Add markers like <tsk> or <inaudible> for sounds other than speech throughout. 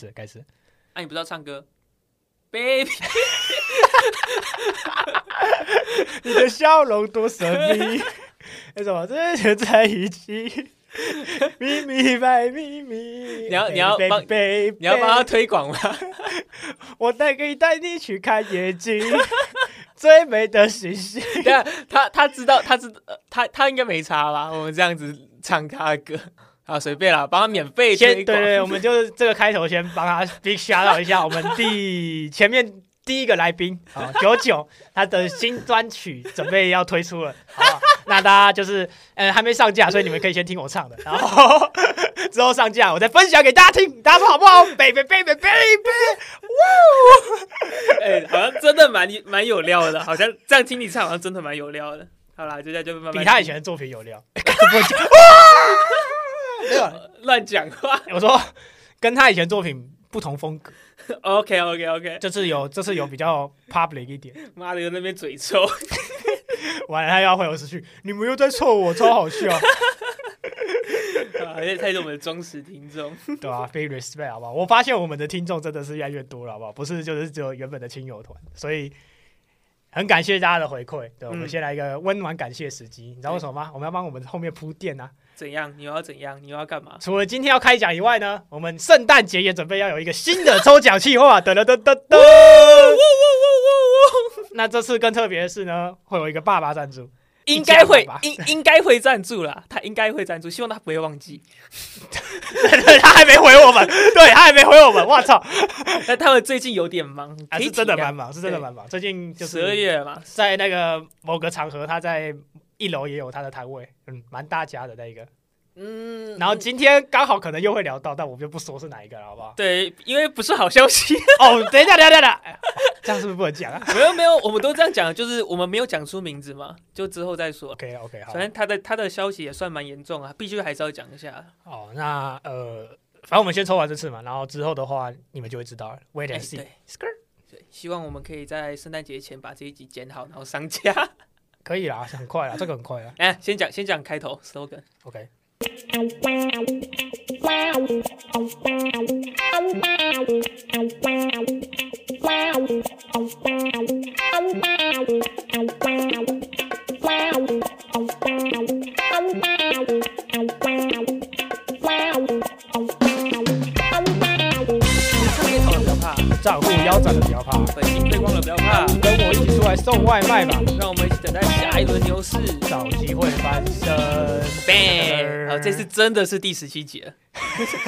是开始。啊，你不知道唱歌，baby，<laughs> 你的笑容多神秘，<laughs> 那什么，这就在一起，秘密白秘密。你要你要帮贝你要帮他推广吗？<laughs> 我带可以带你去看夜景，最美的星星。对啊，他他知道他知道他他应该没差吧？我们这样子唱他的歌啊，随便啦，帮他免费先。对对，我们就是这个开头先帮他 <laughs> big shout out 一下，我们第 <laughs> 前面第一个来宾啊，九九他的新专曲准备要推出了，好不好？<laughs> 那大家就是呃还没上架，所以你们可以先听我唱的，然后之后上架我再分享给大家听，大家说好不好？baby baby baby，哎、好像真的蛮蛮有料的，好像这样听你唱，好像真的蛮有料的。好啦，就这样就慢慢比他以前的作品有料。没有，乱讲话。<laughs> 我说跟他以前作品不同风格，OK OK OK，这次有这次有比较 public 一点。妈的，那边嘴臭。<laughs> 完了，他又要回我失去，你们又在臭我，超好笑，<laughs> 啊，而且他是我们的忠实听众。对吧、非 respect 好不好？我发现我们的听众真的是越来越多了，好不好？不是就是只有原本的亲友团，所以很感谢大家的回馈。对，我们嗯先来一个温暖感谢时机，你知道为什么吗？我们要帮我们后面铺垫啊。怎样？你又要怎样？你又要干嘛？除了今天要开奖以外呢，我们圣诞节也准备要有一个新的抽奖计划。<laughs> 噔噔噔噔噔。那这次更特别的是呢，会有一个爸爸赞助，应该会应应该会赞助啦，他应该会赞助，希望他不会忘记。对 <laughs> 他还没回我们，对他还没回我们，我操！但他们最近有点忙，啊，是真的蛮忙，是真的蛮忙。最近就十二月嘛，在那个某个场合，他在一楼也有他的摊位，嗯，蛮大家的那一个。嗯，然后今天刚好可能又会聊到，但我们就不说是哪一个了，好不好？对，因为不是好消息，<laughs> 哦，等一下，等一下，等一下，哎 <laughs> 这样是不是不能讲啊没有没有，我们都这样讲，就是我们没有讲出名字嘛，就之后再说。？OK OK，好反。正他的他的消息也算蛮严重啊，必须还是要讲一下。哦，那呃，反正我们先抽完这次嘛，然后之后的话你们就会知道了。Wait 哎 and see 对。对，希望我们可以在圣诞节前把这一集剪好，然后上架。可以啦，很快啦，这个很快啦。哎，先讲先讲开头 slogan。OK，账户腰斩的不要怕，本金退光了不要怕，跟我一起出来送外卖吧，让我们一起等待下一轮牛市。找机会翻身。bang！好，这次真的是第十七集了，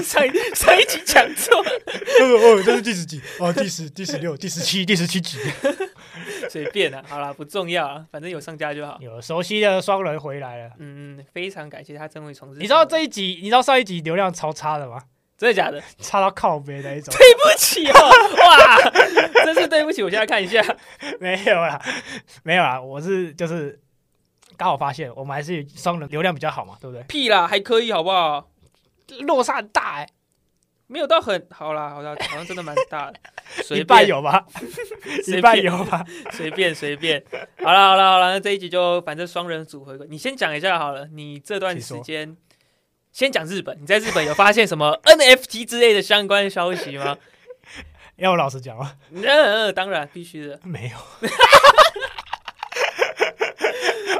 上一上一集讲错，哦哦，这是第十集哦，第十、第十六、第十七、第十七集。随便啊，好啦，不重要啊，反正有上架就好。有熟悉的双人回来了。嗯，嗯，非常感谢他真会从事。你知道这一集，你知道上一集流量超差的吗？真的假的？差到靠背那一种。对不起哦，哇，真是对不起，我现在看一下。<laughs> 没有啦，没有啦，我是就是刚好发现，我们还是双人流量比较好嘛，对不对？屁啦，还可以好不好？落差很大哎、没有到很好啦，好啦，好像真的蛮大的。<laughs> 随一半便有吧，<laughs> 随便一半有吧。随便随便。好了好了好了，那这一集就反正双人组合，你先讲一下好了。你这段时间先讲日本，你在日本有发现什么 <laughs> NFT 之类的相关消息吗？<laughs> 要我老实讲吗？嗯、嗯当然必须的。没有。<laughs>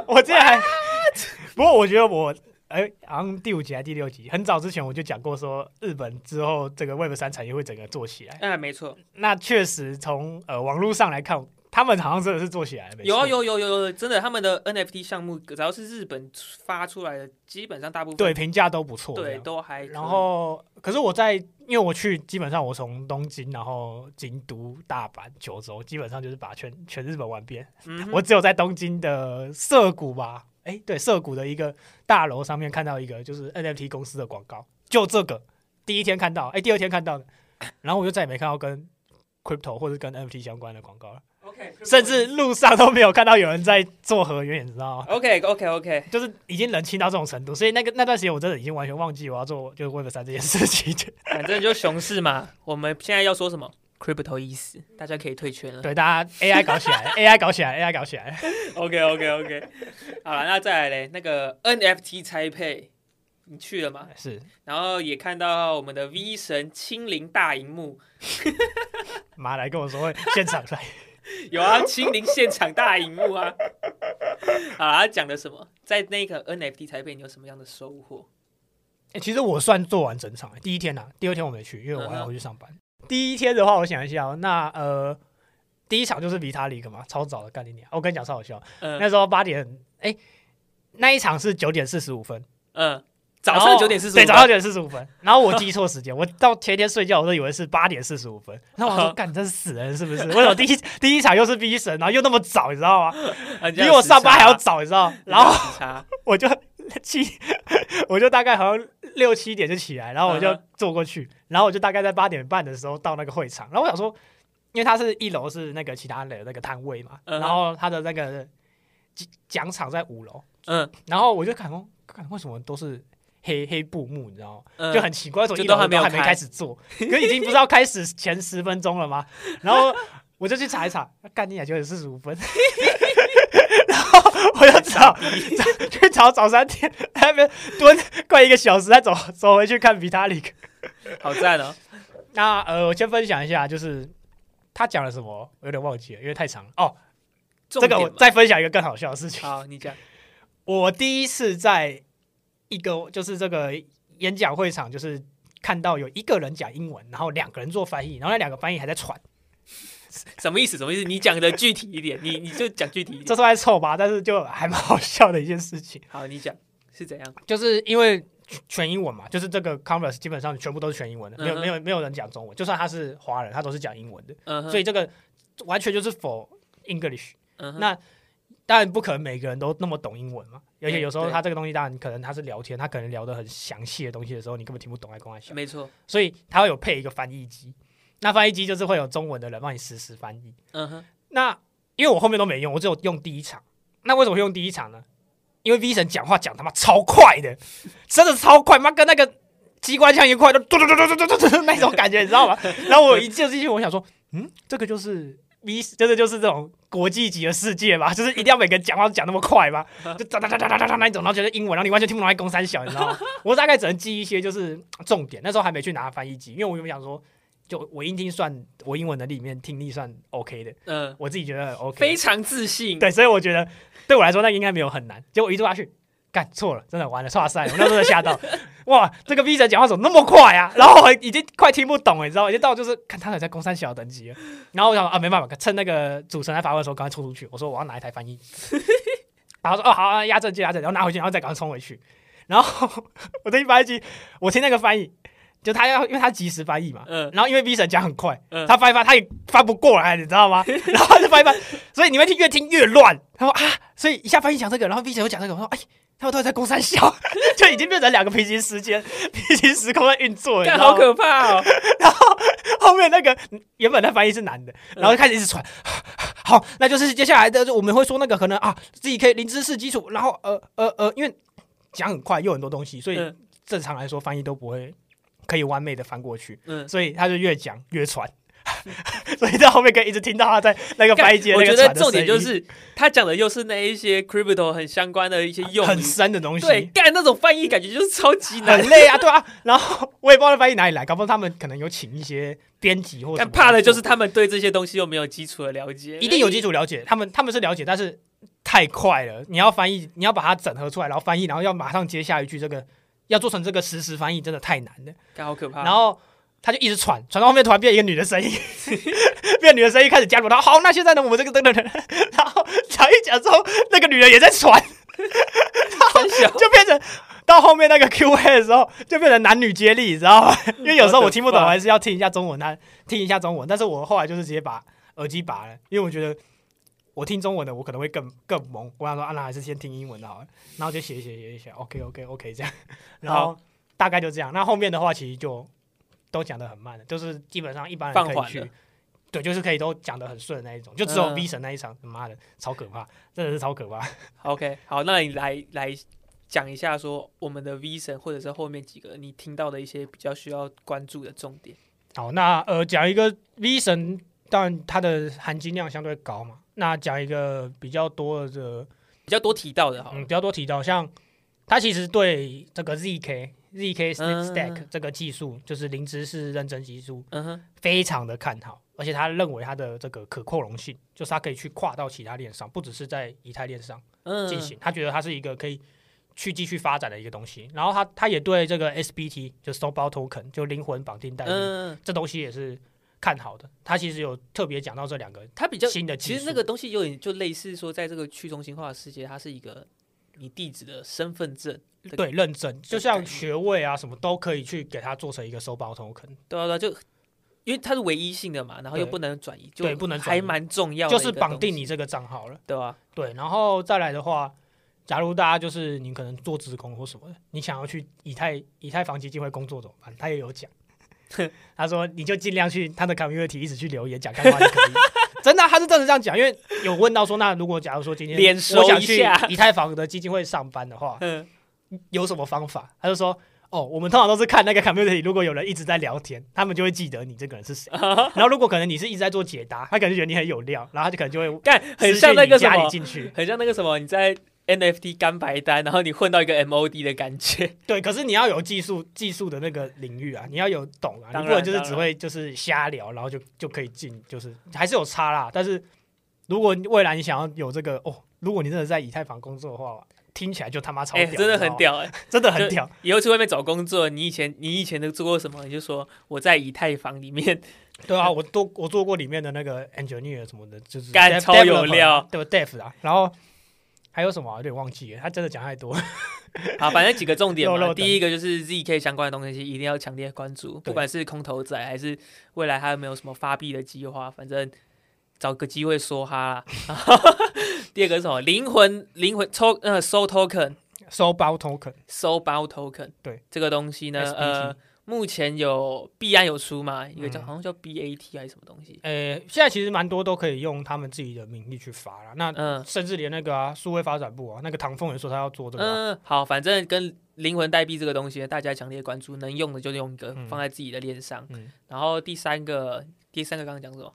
我之前还，不过我觉得我哎，好像第五集还是第六集，很早之前我就讲过说，日本之后这个 Web 三产业会整个做起来。嗯，没错，那确实从呃网络上来看，他们好像真的是做起来有啊有有有有，真的，他们的 NFT 项目只要是日本发出来的，基本上大部分对评价都不错。这对都还。然后，可是我在，因为我去，基本上我从东京，然后京都、大阪、九州，基本上就是把全全日本玩遍。嗯我只有在东京的涩谷吧，哎，对，涩谷的一个大楼上面看到一个就是 NFT 公司的广告，就这个第一天看到，哎，第二天看到的，然后我就再也没看到跟 crypto 或者跟 NFT 相关的广告了，OK，甚至路上都没有看到有人在做合约，你知道吗？OK OK OK，就是已经冷清到这种程度，所以那个那段时间我真的已经完全忘记我要做就是 Web 三这件事情。反正就熊市嘛。我们现在要说什么？Crypto 意思，大家可以退圈了。对，大家 AI 搞起来，AI 搞起来，AI 搞起来。OK OK OK，好了，那再来嘞，那个 NFT 拆配你去了吗？是然后也看到我们的 V 神亲临大荧幕，<laughs> 马来跟我说会现场来，<laughs> 有啊，亲临现场大荧幕啊。好啦，他讲的什么？在那个 NFT 台北，你有什么样的收获？欸其实我算做完整场、欸，第一天呐、第二天我没去，因为我还要回去上班。第一天的话，我想一下、哦，那呃，第一场就是维塔里克嘛，超早的干你娘！我跟你讲超好笑，嗯那时候八点，哎、那一场是九点四十五分，嗯，早上九点四十，对，早上九点四十五分。然后我记错时间，我到前一天睡觉，我都以为是八点四十五分。然后我说，<laughs> 干，这是死人是不是？为什么第一第一场又是 B 神，然后又那么早，你知道吗？<laughs> 比比我上班还要早，你知道？然后，我就七，<laughs> 我就大概好像六七点就起来，然后我就坐过去，然后我就大概在八点半的时候到那个会场，然后我想说，因为它是一楼是那个其他的那个摊位嘛，然后它的那个奖奖场在五楼，嗯然后我就看哦，看为什么都是黑黑布幕，你知道吗？嗯，就很奇怪，为什么就一楼都还没有开还没开始做，可已经不是要开始前十分钟了吗？然后我就去查一查，干你啊，九点四十五分，<laughs> 然后我就找 <laughs> 找去找早餐店，在那边蹲快一个小时，再走走回去看比塔里克。好赞哦。那呃，我先分享一下，就是他讲了什么，我有点忘记了，因为太长了。哦，这个我再分享一个更好笑的事情。好，你讲，<laughs> 我第一次在一个就是这个演讲会场，就是看到有一个人讲英文，然后两个人做翻译，然后那两个翻译还在喘，什么意思？什么意思？你讲的具体一点，你你就讲具体一点。这算臭吧？但是就还蛮好笑的一件事情，<laughs> 好，你讲是怎样？就是因为全英文嘛，就是这个 converse 基本上全部都是全英文的，没有没有没有人讲中文，就算他是华人，他都是讲英文的，所以这个完全就是 for English。那当然不可能每个人都那么懂英文嘛而且有时候他这个东西当然可能他是聊天他可能聊得很详细的东西的时候你根本听不懂在公开没错。所以他会有配一个翻译机那翻译机就是会有中文的人帮你实时翻译。那因为我后面都没用我只有用第一场。那为什么会用第一场呢？因为 v 神讲话讲他妈超快的真的超快妈跟那个机关枪一块就嘟嘟嘟嘟嘟嘟嘟那种感觉你知道吗然后我一进进去我想说嗯这个就是 V，真的就是这种国际级的世界吧？<laughs> 就是一定要每个人讲话都讲那么快吧？<laughs> 就哒哒哒哒哒哒哒那一种，然后觉得英文，然后你完全听不懂在公三小，你知道吗？<laughs> 我大概只能记一些就是重点。那时候还没去拿翻译机，因为我原本想说，就我英听算我英文能力里面听力算 OK 的，嗯，我自己觉得很 OK，非常自信。对，所以我觉得对我来说那应该没有很难。结果一坐下去，干错了，真的完了，错赛了，我那时候吓到，<laughs> 哇，这个 V 神讲话怎么那么快啊？然后我已经快听不懂了，你知道吗？已经到就是看他有在公三小等级了。然后我想啊，没办法，趁那个主持人在发问的时候，赶快冲出去，我说我要拿一台翻译。<laughs> 然后说哦好、啊，压正就压正，然后拿回去，然后再赶快冲回去。然后我这一翻译机，我听那个翻译，就他要因为他及时翻译嘛，嗯然后因为 V 神讲很快，嗯他翻一翻他也翻不过来，你知道吗？<laughs> 然后他就翻一翻，所以你会听越听越乱。他说啊，所以一下翻译讲这个，然后 V 神又讲这个，我说哎，他们都在攻三小，<laughs> 就已经变成两个平行时间、<laughs> 平行时空在运作，你知干好？可怕哦！<laughs> 然后后面那个原本的翻译是男的，然后就开始一直传。<sighs> 好，那就是接下来的，我们会说那个可能啊，自己可以零知识基础，然后呃呃呃，因为讲很快又很多东西，所以嗯正常来说翻译都不会可以完美的翻过去，嗯，所以他就越讲越传。<laughs> 所以在后面可以一直听到他在那个翻译我觉得重点就是他讲的又是那一些 crypto 很相关的一些用很语，深的东西，对，干那种翻译感觉就是超级难很。累啊，对啊。然后我也不知道翻译哪里来，搞不好他们可能有请一些编辑或什么但怕的就是他们对这些东西又没有基础的了解，一定有基础了解，他们他们是了解，但是太快了，你要翻译，你要把它整合出来，然后翻译，然后要马上接下一句，这个要做成这个实时翻译，真的太难了。干好可怕。然后他就一直传，传到后面突然变一个女的声音，<laughs> 变女的声音开始加入他。好，那现在呢，我们这个等等等，然后讲一讲之后，那个女人也在传，然后 <laughs> 就变成。到后面那个 Q A 的时候，就变成男女接力，你知道吗？<laughs> 因为有时候我听不懂，还是要听一下中文，他听一下中文。但是我后来就是直接把耳机拔了，因为我觉得我听中文的我可能会更更懵。我想说，啊，那还是先听英文的好了。然后就写一写写写，OK OK OK 这样。然后大概就这样。那后面的话其实就都讲的很慢的，就是基本上一般人可以去放缓了。对，就是可以都讲的很顺的那一种，就只有嗯 V 神那一场，他妈的超可怕，真的是超可怕。OK，好，那你来来讲一下说我们的 V 神或者是后面几个你听到的一些比较需要关注的重点。好，那呃，讲一个 V 神，当然它的含金量相对高嘛。那讲一个比较多的，比较多提到的，嗯，比较多提到，像他其实对这个 ZK ZK 嗯 Stack 这个技术，就是零知识认证技术，非常的看好，而且他认为它的这个可扩容性，就是它可以去跨到其他链上，不只是在以太链上嗯，进行。他觉得它是一个可以去继续发展的一个东西。然后他他也对这个 SBT 就 Snowball Token 就灵魂绑定代币、嗯，这东西也是看好的。他其实有特别讲到这两个它比较新的其实这个东西有点就类似说，在这个去中心化的世界，它是一个你地址的身份证，对认证，就像学位啊什么都可以去给他做成一个收包 token，对啊对啊，就因为它是唯一性的嘛，然后又不能转移，就对不能还蛮重要就是绑定你这个账号了。对吧？对，然后再来的话，假如大家就是你可能做职工或什么的，你想要去以太以太坊基金会工作怎么办？他也有讲，<laughs> 他说你就尽量去他的 community 一直去留言讲干话就可以。真的啊、他是真的这样讲，因为有问到说，那如果假如说今天我想去以太坊的基金会上班的话，嗯，有什么方法？他就说，哦，我们通常都是看那个 community，如果有人一直在聊天，他们就会记得你这个人是谁。<laughs> 然后如果可能你是一直在做解答，他可能觉得你很有料，然后他就可能就会干很像那个什么，进去。很像那个什么，你在 NFT 干白单，然后你混到一个 MOD 的感觉，<laughs> 对，可是你要有技术技术的那个领域啊，你要有懂啊，你不能就是只会就是瞎聊，然后就就可以进，就是还是有差啦。但是如果未来你想要有这个哦，如果你真的在以太坊工作的话，听起来就他妈超哎、屌，真的很屌哎、<laughs> 真的很屌。以后去外面找工作，你以前你以前都做过什么？你就说我在以太坊里面，<laughs> 对啊，我都我做过里面的那个 engineer 什么的，就是干超有料对 dev 啊，然后还有什么啊有点忘记了，他真的讲太多。<laughs> 好，反正几个重点嘛。<laughs> 肉肉第一个就是 ZK 相关的东西一定要强烈关注，不管是空头仔还是未来还有没有什么发币的计划，反正找个机会说哈啦。<laughs> 第二个是什么？灵魂灵魂抽呃收 token 收包 token 收包 token，对这个东西呢，SBT 呃，目前有币安有出吗，一个叫、嗯。好像叫 BAT 还是什么东西，呃，现在其实蛮多都可以用他们自己的名义去发了。那嗯。甚至连那个啊，数位发展部啊，那个唐凤也说他要做这个啊、嗯，好，反正跟灵魂代币这个东西，大家强烈关注，能用的就用一个，嗯。放在自己的链上。嗯。然后第三个，第三个刚刚讲什么？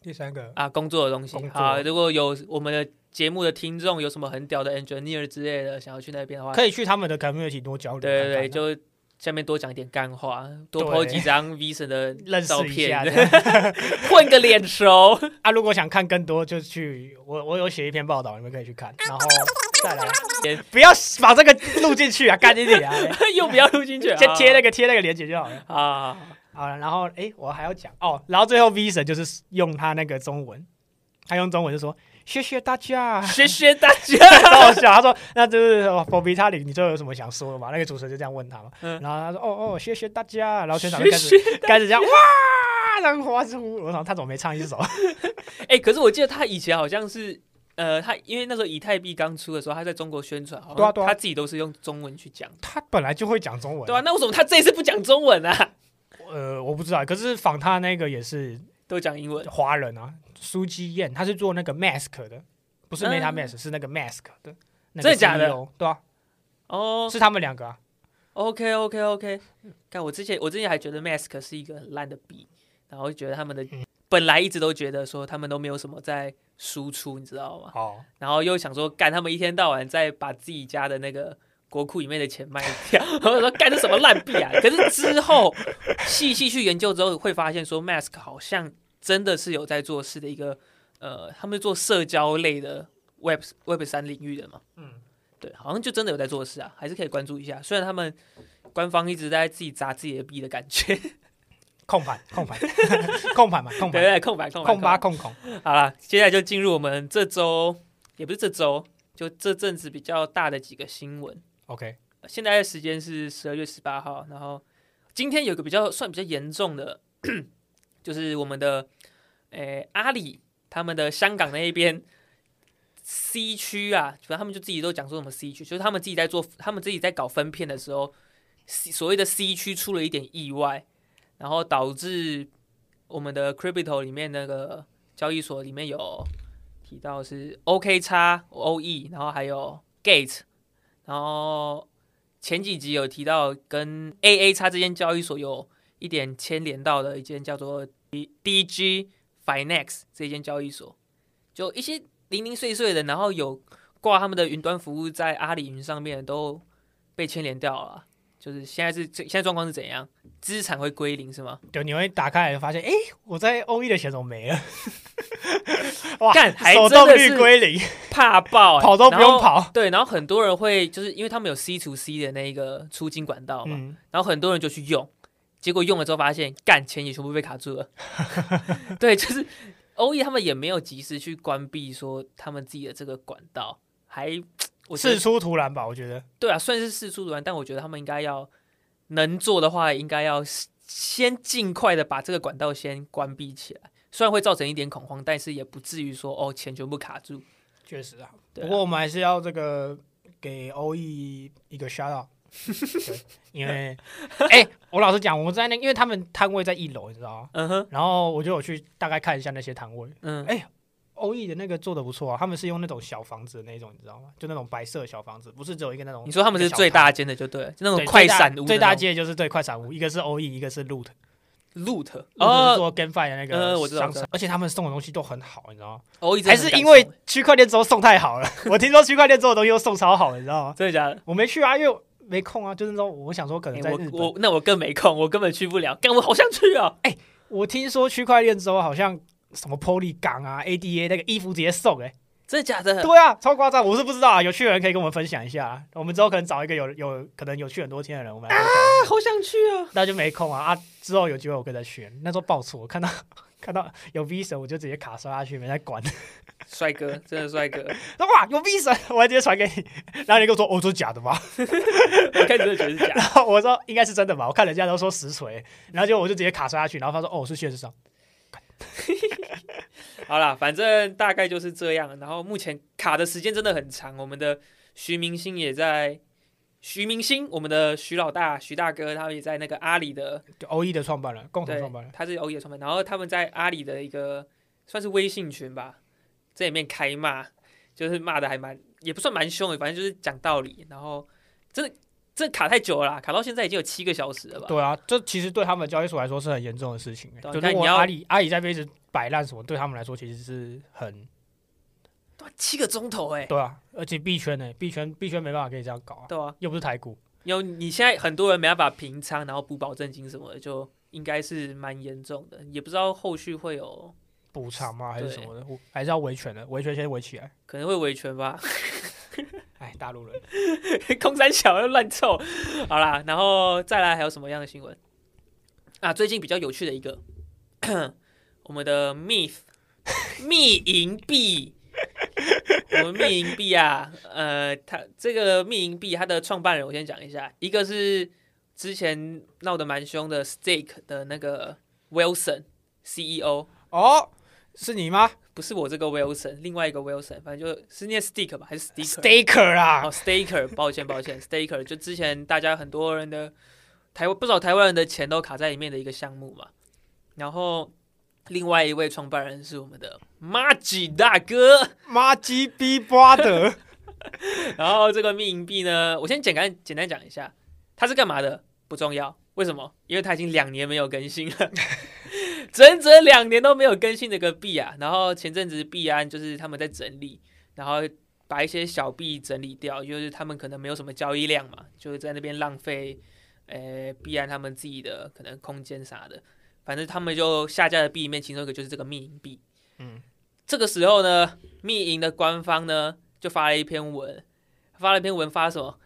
第三个。啊？工作的东西。好，如果有我们的节目的听众有什么很屌的 engineer 之类的，想要去那边的话，可以去他们的 community 多交流对对对，就下面多讲一点干话，多对 po 几张 V 神的认识照片，<laughs> 混个脸熟。<laughs> 啊。如果想看更多，就去我我有写一篇报道，你们可以去看。然后再来，<laughs> 不要把这个录进去啊，干净点啊，又不要录进去，先贴那个个贴那个链接就好了。啊。好了，然后诶，我还要讲哦，然后最后 V 神就是用他那个中文，他用中文就说谢谢大家，谢谢大家。超好笑。他说那就是佛比他里，你最后有什么想说的吗？那个主持人就这样问他嘛，嗯然后他说哦哦，谢谢大家，然后全场就开始开始这样哇，然后花出，我想他怎么没唱一首？<laughs> 哎、可是我记得他以前好像是，呃，他因为那时候以太币刚出的时候，他在中国宣传，好像对啊他自己都是用中文去讲，他本来就会讲中文，对啊，那为什么他这一次不讲中文啊？呃，我不知道，可是仿他那个也是都讲英文华人啊，苏基燕，他是做那个 mask 的，不是嗯 Meta Mask，、是那个 mask 的，那个真的假的对啊，哦。是他们两个啊。OK OK OK，看我之前我之前还觉得 Mask 是一个很烂的币，然后觉得他们的、嗯本来一直都觉得说他们都没有什么在输出，你知道吗？哦，然后又想说干他们一天到晚在把自己家的那个国库里面的钱卖掉，然 <laughs> 后我说干这什么烂币啊！可是之后细细去研究之后，会发现说 Mask 好像真的是有在做事的一个呃，他们做社交类的 Web Web 三领域的嘛，嗯，对，好像就真的有在做事啊，还是可以关注一下。虽然他们官方一直在自己砸自己的币的感觉，控盘，控盘，<laughs> 控盘嘛，<laughs> 控盘，对对，空盘空白控八控控。好了，接下来就进入我们这周，也不是这周，就这阵子比较大的几个新闻。OK，现在的时间是十二月十八号，然后今天有个比较算比较严重的，<clears throat> 就是我们的诶、阿里他们的香港那一边 C 区啊，反正他们就自己都讲说什么 C 区，就是他们自己在做，他们自己在搞分片的时候所谓的 C 区出了一点意外，然后导致我们的 Crypto 里面那个交易所里面有提到是 OK 叉 OE，然后还有 Gate，然后前几集有提到跟 AA 叉这间交易所有一点牵连到的一间叫做 D- DG Finex 这间交易所，就一些零零碎碎的，然后有挂他们的云端服务在阿里云上面，都被牵连掉了啊，就是现在是这现在状况是怎样？资产会归零是吗？对，你会打开来发现，哎、我在 O E 的钱怎么没了？<laughs> 哇，干还手动率真的是归零，怕爆、欸，跑都不用跑。对，然后很多人会就是因为他们有 C to C 的那个出金管道嘛，嗯，然后很多人就去用，结果用了之后发现，干钱也全部被卡住了。<laughs> 对，就是欧易他们也没有及时去关闭说他们自己的这个管道，还 <tsk> 我事出突然吧，我觉得。对啊，算是事出突然，但我觉得他们应该要能做的话，应该要先尽快的把这个管道先关闭起来。虽然会造成一点恐慌，但是也不至于说哦钱全部卡住。确实啊，不过我们还是要这个给欧易一个 shout out，对，<laughs> 因为哎、我老实讲，我们在那，因为他们摊位在一楼，你知道吗？嗯哼，然后我就有去大概看一下那些摊位，嗯，哎欧易的那个做的不错啊，他们是用那种小房子的那种，你知道吗？就那种白色的小房子，不是只有一个那种。你说他们是最大间的就对了，就那种快闪屋最大间就是对快闪屋，一个是欧易，一个是 Loot，loot 哦，哦，做 GameFi 的那个呃我知道而且他们送的东西都很好，你知道吗？还是因为区块链之后送太好了，<laughs> 我听说区块链之后的东西都送超好，你知道吗？<laughs> 真的假的？我没去啊，因为没空啊，就是说我想说可能欸在日本。我我那我更没空，我根本去不了。但，我好想去啊！哎我听说区块链之后好像什么 Poly 港啊、ADA 那个衣服直接送哎、真的假的？对啊，超夸张，我是不知道啊，有趣的人可以跟我们分享一下啊。我们之后可能找一个有有可能有去很多天的人，我们来分享一下。好想去啊！那就没空啊啊！之后有机会我跟再去。那时候爆错，我看到看到有 V 神，我就直接卡刷下去，没在管。帅哥，真的帅哥，说 <laughs> 哇有 V 神，我还直接传给你，然后你跟我说哦，这是假的吗？<laughs> 我开始就觉得是假的。<laughs> 然后我说应该是真的吧，我看人家都说实锤，然后就我就直接卡刷下去，然后他说哦是现实上，好啦，反正大概就是这样。然后目前卡的时间真的很长，我们的徐明星也在。徐明星，我们的徐老大、徐大哥，他们也在那个阿里的，就 OE 的创办人，共同创办人，，他是 O E 的创办人，然后他们在阿里的一个算是微信群吧，在里面开骂，就是骂的还蛮也不算蛮凶的，反正就是讲道理，然后真的这卡太久了啦，卡到现在已经有七个小时了吧？对啊，这其实对他们交易所来说是很严重的事情、欸。就看你要如果阿里阿里在那边一直摆烂什么，对他们来说其实是很七个钟头哎，对啊，而且币圈呢、币圈币圈没办法可以这样搞啊，对啊，又不是台股，有你现在很多人没办法平仓，然后补保证金什么的，就应该是蛮严重的，也不知道后续会有补偿吗？还是什么的，还是要维权的，维权先维起来。可能会维权吧，<laughs> 哎，大陆人，<laughs> 空山小又乱凑，好啦，然后再来还有什么样的新闻？啊？最近比较有趣的一个，<coughs> 我们的 Myth <laughs> 密银币，<laughs> 我们密银币啊，呃，它这个密银币它的创办人我先讲一下，一个是之前闹得蛮凶的 Stake 的那个 Wilson CEO。哦，是你吗不是我这个 Wilson，另外一个 Wilson，反正就是念 Stick 吧，还是 Sticker？？Staker 啊哦，，Staker，抱歉抱歉，Staker 就之前大家很多人的台湾不少台湾人的钱都卡在里面的一个项目嘛。然后另外一位创办人是我们的 Maggi 大哥。妈鸡逼巴的，<laughs> 然后这个密银币呢，我先简单简单讲一下，它是干嘛的不重要，为什么？因为它已经两年没有更新了，<laughs> 整整两年都没有更新这个币啊。然后前阵子币安就是他们在整理，然后把一些小币整理掉，就是他们可能没有什么交易量嘛，就是在那边浪费，呃，币安他们自己的可能空间啥的，反正他们就下架的币里面，其中一个就是这个密银币。嗯，这个时候呢，密银的官方呢就发了一篇文，发了一篇文发什么？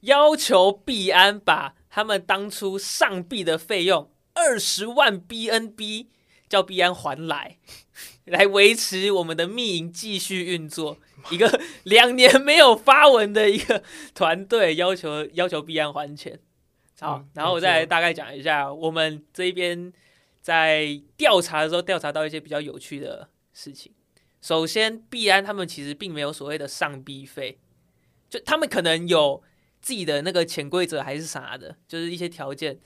要求币安把他们当初上币的费用二十万 BNB 叫币安还来，来维持我们的密银继续运作。一个 <laughs> 两年没有发文的一个团队要求要求币安还钱。好嗯，然后我再来大概讲一下，我们这边在调查的时候调查到一些比较有趣的事情。首先，币安他们其实并没有所谓的上币费，就他们可能有自己的那个潜规则还是啥的，就是一些条件，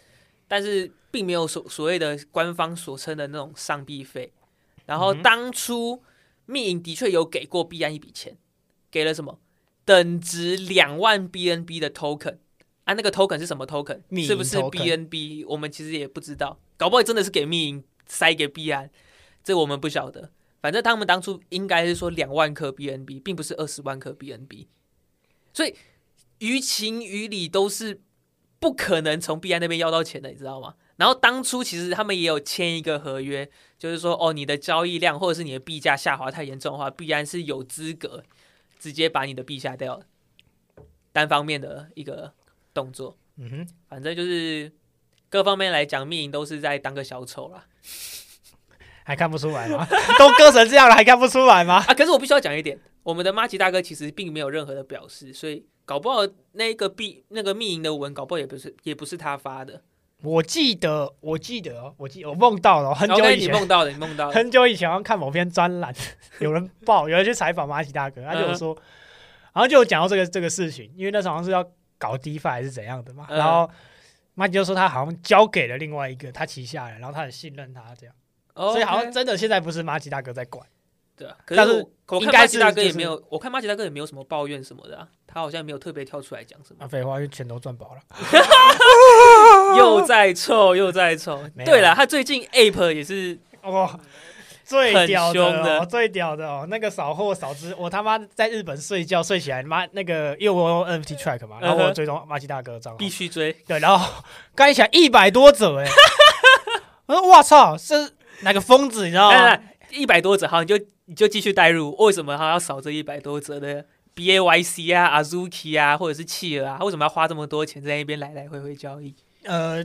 但是并没有所所谓的官方所称的那种上币费。然后当初密银的确有给过币安一笔钱，给了什么等值两万 BNB 的 token 啊？那个 token 是什么 token？是不是 BNB？我们其实也不知道，搞不好真的是给密银塞给币安，这我们不晓得。反正他们当初应该是说两万颗 BNB，并不是二十万颗 BNB。所以于情于理都是不可能从币安那边要到钱的，你知道吗？然后当初其实他们也有签一个合约，就是说哦，你的交易量或者是你的币价下滑太严重的话，币安是有资格直接把你的币下掉，单方面的一个动作。嗯哼，反正就是各方面来讲，密营都是在当个小丑啦。还看不出来吗？<laughs> 都割成这样了，还看不出来吗？啊，可是我必须要讲一点，我们的马吉大哥其实并没有任何的表示，所以搞不好那个密那个密营的文，搞不好也不是也不是他发的。我记得，我记得哦，我记我梦到了哦，很久以前，你梦到的，你梦到的。很久以前，好像看某篇专栏，有人报，有人去采访马奇大哥，他就有说，然后就有讲到这个这个事情，因为那时候好像是要搞 DeFi 还是怎样的嘛，嗯然后马吉就说他好像交给了另外一个他旗下人，然后他很信任他这样，哦所以好像真的现在不是马吉大哥在管，对啊，可是应该是就是哥也没有，我看马吉大哥也没有什么抱怨什么的啊，他好像没有特别跳出来讲什么。啊，废话，因为钱都赚饱了，<laughs> 又在臭，又在臭。对了，他最近 Ape 也是哇。最屌凶的哦，的最屌的哦！那个扫货扫之，我他妈在日本睡觉睡起来，妈那个因为我用 NFT <laughs> track 嘛，然后我追踪马奇大哥的账号，必须追。对，然后 <laughs> 刚一起来一百多折哎、<laughs> 我说我操，是哪个疯子你知道吗？一百多折，好，你就你就继续带入。为什么他要扫这一百多折的 B A Y C 啊、Azuki 啊，或者是企鹅啊？为什么要花这么多钱在那边来来回回交易？呃，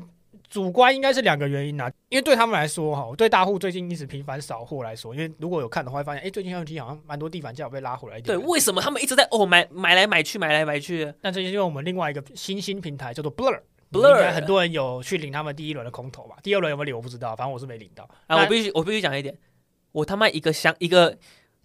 主观应该是两个原因啊，因为对他们来说哈，对大户最近一直频繁扫货来说，因为如果有看的话，会发现哎、最近好像蛮多地板价有被拉回来一对，为什么他们一直在哦买买来买去买来买去的？那这是因为我们另外一个新兴平台叫做 Blur。Blur 应该很多人有去领他们第一轮的空投吧？第二轮有没有领我不知道，反正我是没领到。啊，我必须我必须讲一点，我他妈一个箱一个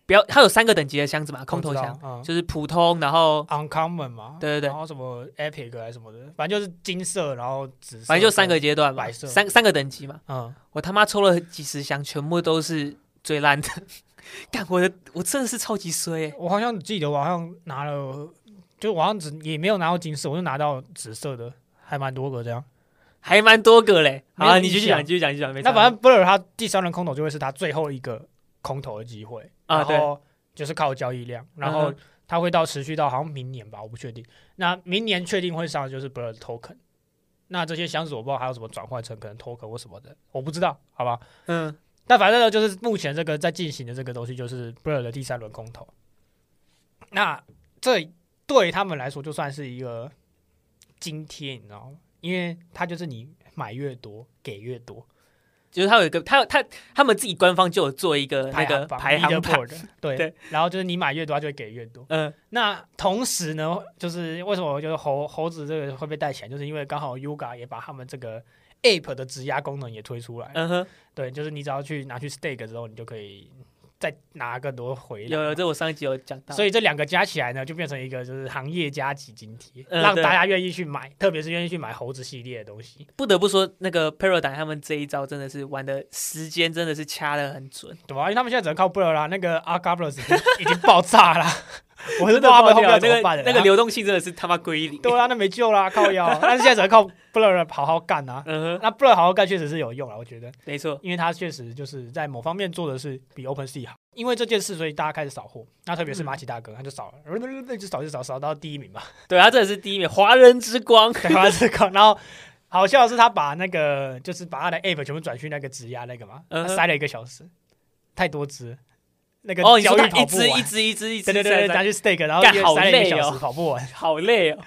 不要，它有三个等级的箱子嘛，空投箱，嗯就是普通，然后，Uncommon 嘛，对对对然后什么 Epic 还是什么的，反正就是金色，然后紫色，反正就三个阶段嘛白，色三三个等级嘛。嗯，我他妈抽了几十箱，全部都是最烂的。<laughs> 干我的，我真的是超级衰、欸。我好像记得我好像拿了，就我好像只也没有拿到金色，我就拿到紫色的，还蛮多个这样。还蛮多个嘞。好你继续讲，继续讲，继续讲。那反正 Blur 他第三轮空投就会是他最后一个空投的机会啊然后就是靠交易量，然后它会到持续到好像明年吧，我不确定。那明年确定会上的就是的 token。那这些箱子我不知道还有什么转换成可能 token 或什么的，我不知道，好吧？嗯，但反正呢，就是目前这个在进行的这个东西，就是 Bird 的第三轮空投。那这对他们来说就算是一个津贴，你知道吗？因为它就是你买越多给越多，就是他有一个，他他他们自己官方就有做一个那个排行榜。leaderboard，对 <laughs> 对然后就是你买越多，他就会给越多。嗯那同时呢，就是为什么我觉得猴猴子这个会被带起来，就是因为刚好 Yuga 也把他们这个 App 的质押功能也推出来。嗯哼，对，就是你只要去拿去 stake 之后，你就可以再拿更多回来。有有，这我上一集有讲到。所以这两个加起来呢，就变成一个就是行业加级津贴，嗯让大家愿意去买，特别是愿意去买猴子系列的东西，不得不说，那个 Paradigm 他们这一招真的是玩的时间真的是掐的很准。对吧？因为他们现在只能靠 Blur 啦，那个 a r g a b l e s 已经 <laughs> 已经爆炸了，<laughs> 我是不知道他们后面那个那个流动性真的是他妈归零。对啊，那没救啦，靠腰。<laughs> 但是现在只能靠 Blur 好好干啊。嗯哼，那 Blur 好好干确实是有用啊，我觉得，没错。因为他确实就是在某方面做的是比 OpenSea 好。因为这件事，所以大家开始扫货。那特别是马奇大哥，他就扫了，一直扫，一直扫，扫到第一名嘛。<laughs> 对，他真的是第一名，华人之光。华人之光，然后好笑的是，他把那个就是把他的 app 全部转去那个质押那个嘛，嗯他塞了一个小时，太多只，那个哦，你交说他一。只一只一只一只，对对对对，拿去 stake，然后干 <laughs> 好累哦跑不完，好累哦，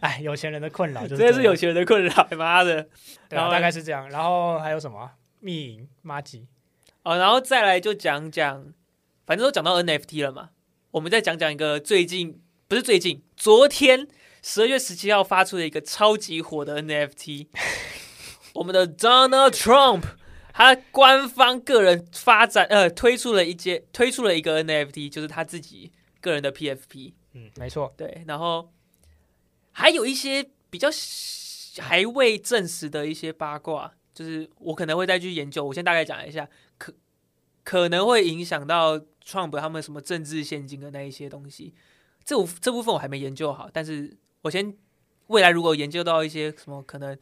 哎，有钱人的困扰就是真的是有钱人的困扰，<laughs> 妈的。然后大概是这样。然后还有什么啊密营、马吉，哦，然后再来就讲讲，反正都讲到 NFT 了嘛，我们再讲讲一个最近不是最近，昨天十二月十七号发出的一个超级火的 NFT，<laughs> 我们的 Donald Trump。他官方个人发展呃推出了一些推出了一个 NFT，就是他自己个人的 PFP，嗯，没错，对，然后还有一些比较还未证实的一些八卦，就是我可能会再去研究。我先大概讲一下，可可能会影响到 Trump 他们什么政治现金的那一些东西。这我这部分我还没研究好，但是我先未来如果研究到一些什么可能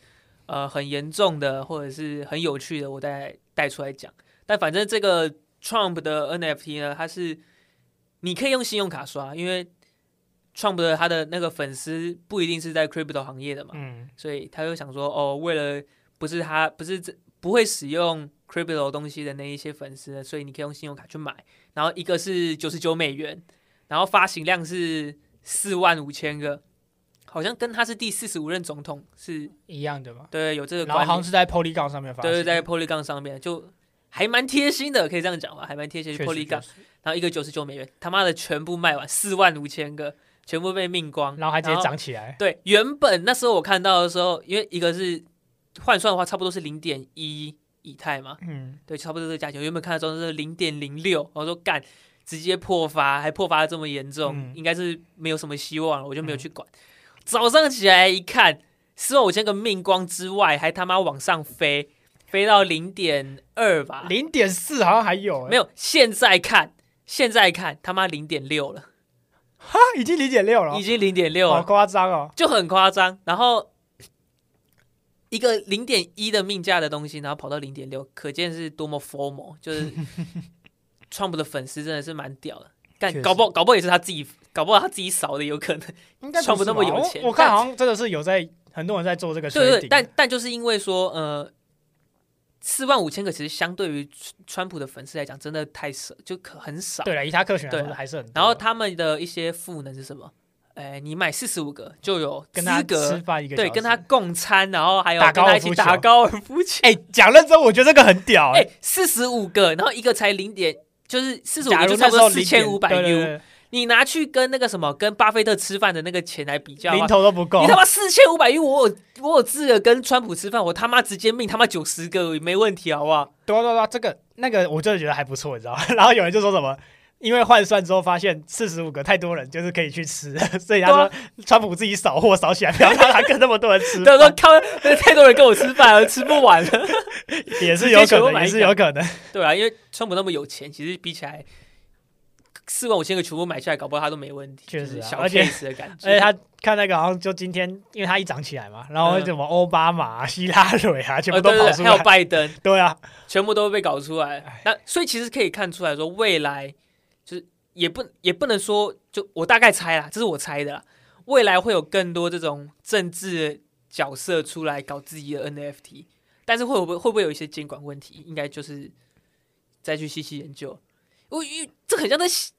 呃很严重的或者是很有趣的，我再带出来讲。但反正这个 Trump 的 NFT 呢，它是你可以用信用卡刷，因为 Trump 的他的那个粉丝不一定是在 crypto 行业的嘛，嗯，所以他就想说，哦，为了不是他不是这不会使用 crypto 东西的那一些粉丝，所以你可以用信用卡去买。然后一个是九十九美元，然后发行量是四万五千个，好像跟他是第四十五任总统是一样的嘛。对有这个然后，好像是在 Polygon 上面发行，对对，在 Polygon 上面就还蛮贴心的，可以这样讲吧，还蛮贴心确实 Polygon 确。实然后一个九十九美元，他妈的全部卖完，四万五千个，全部被命光，然后还直接涨起来，对，原本那时候我看到的时候，因为一个是换算的话，差不多是零点一以太嘛，嗯，对，差不多这个价钱。原本看到候是零点零六，我说干，直接破发，还破发的这么严重，嗯应该是没有什么希望了，我就没有去管。早上起来一看，四万五千个命光之外，还他妈往上飞，飞到零点二吧，零点四好像还有，有，没有。现在看，现在看他妈零点六了，哈，已经零点六了已，经零点六好。夸张哦。就很夸张。然后一个零点一的命价的东西，然后跑到零点六，可见是多么 formal。就是 <laughs> Trump 的粉丝真的是蛮屌的，干搞不好搞不好也是他自己，搞不好他自己扫的有可能。<laughs> 应该川普是吧我那么有钱我看好像真的是有在很多人在做这个对对 trading，对，但但就是因为说呃。四万五千个，其实相对于川普的粉丝来讲，真的太少，就可很少。对了，以他客群来对啊说还是很多。然后他们的一些赋能是什么？哎，你买四十五个就有跟他资格吃饭一个对，跟他共餐，然后还有打跟他一起打高尔夫球。<laughs> 哎，讲认真，我觉得这个很屌哎、哎。四十五个，然后一个才零点，就是四十五个，就差不多四千五百 0. 对对 U。对你拿去跟那个什么，跟巴菲特吃饭的那个钱来比较零啊，头都不够你。他妈四千五百亿我有我有资格跟川普吃饭，我他妈直接命他妈九十个没问题，好不好？对啊对啊对啊，这个那个我真的觉得还不错，你知道吗？<laughs> 然后有人就说什么，因为换算之后发现四十五个太多人，就是可以去吃，<laughs> 所以他说川普自己扫货扫起来，不要让他跟那么多人吃对，说饭，<laughs> 靠，太多人跟我吃饭了，吃不完了。也是有可能，也是有可能。对啊，因为川普那么有钱，其实比起来四万五千个全部买下来，搞不好他都没问题，确实啊小而且 case 的感觉。<laughs> 而且他看那个好像就今天，因为他一涨起来嘛，然后嗯什么奥巴马、啊、希拉蕊啊，全部呃，对对对，还有。拜登，<laughs> 对啊，全部都被搞出来。那所以其实可以看出来说，未来就是也不也不能说，就我大概猜啦，这是我猜的啦。未来会有更多这种政治角色出来搞自己的 NFT，但是会不会会不会有一些监管问题？应该就是再去细细研究。我因为这很像在洗，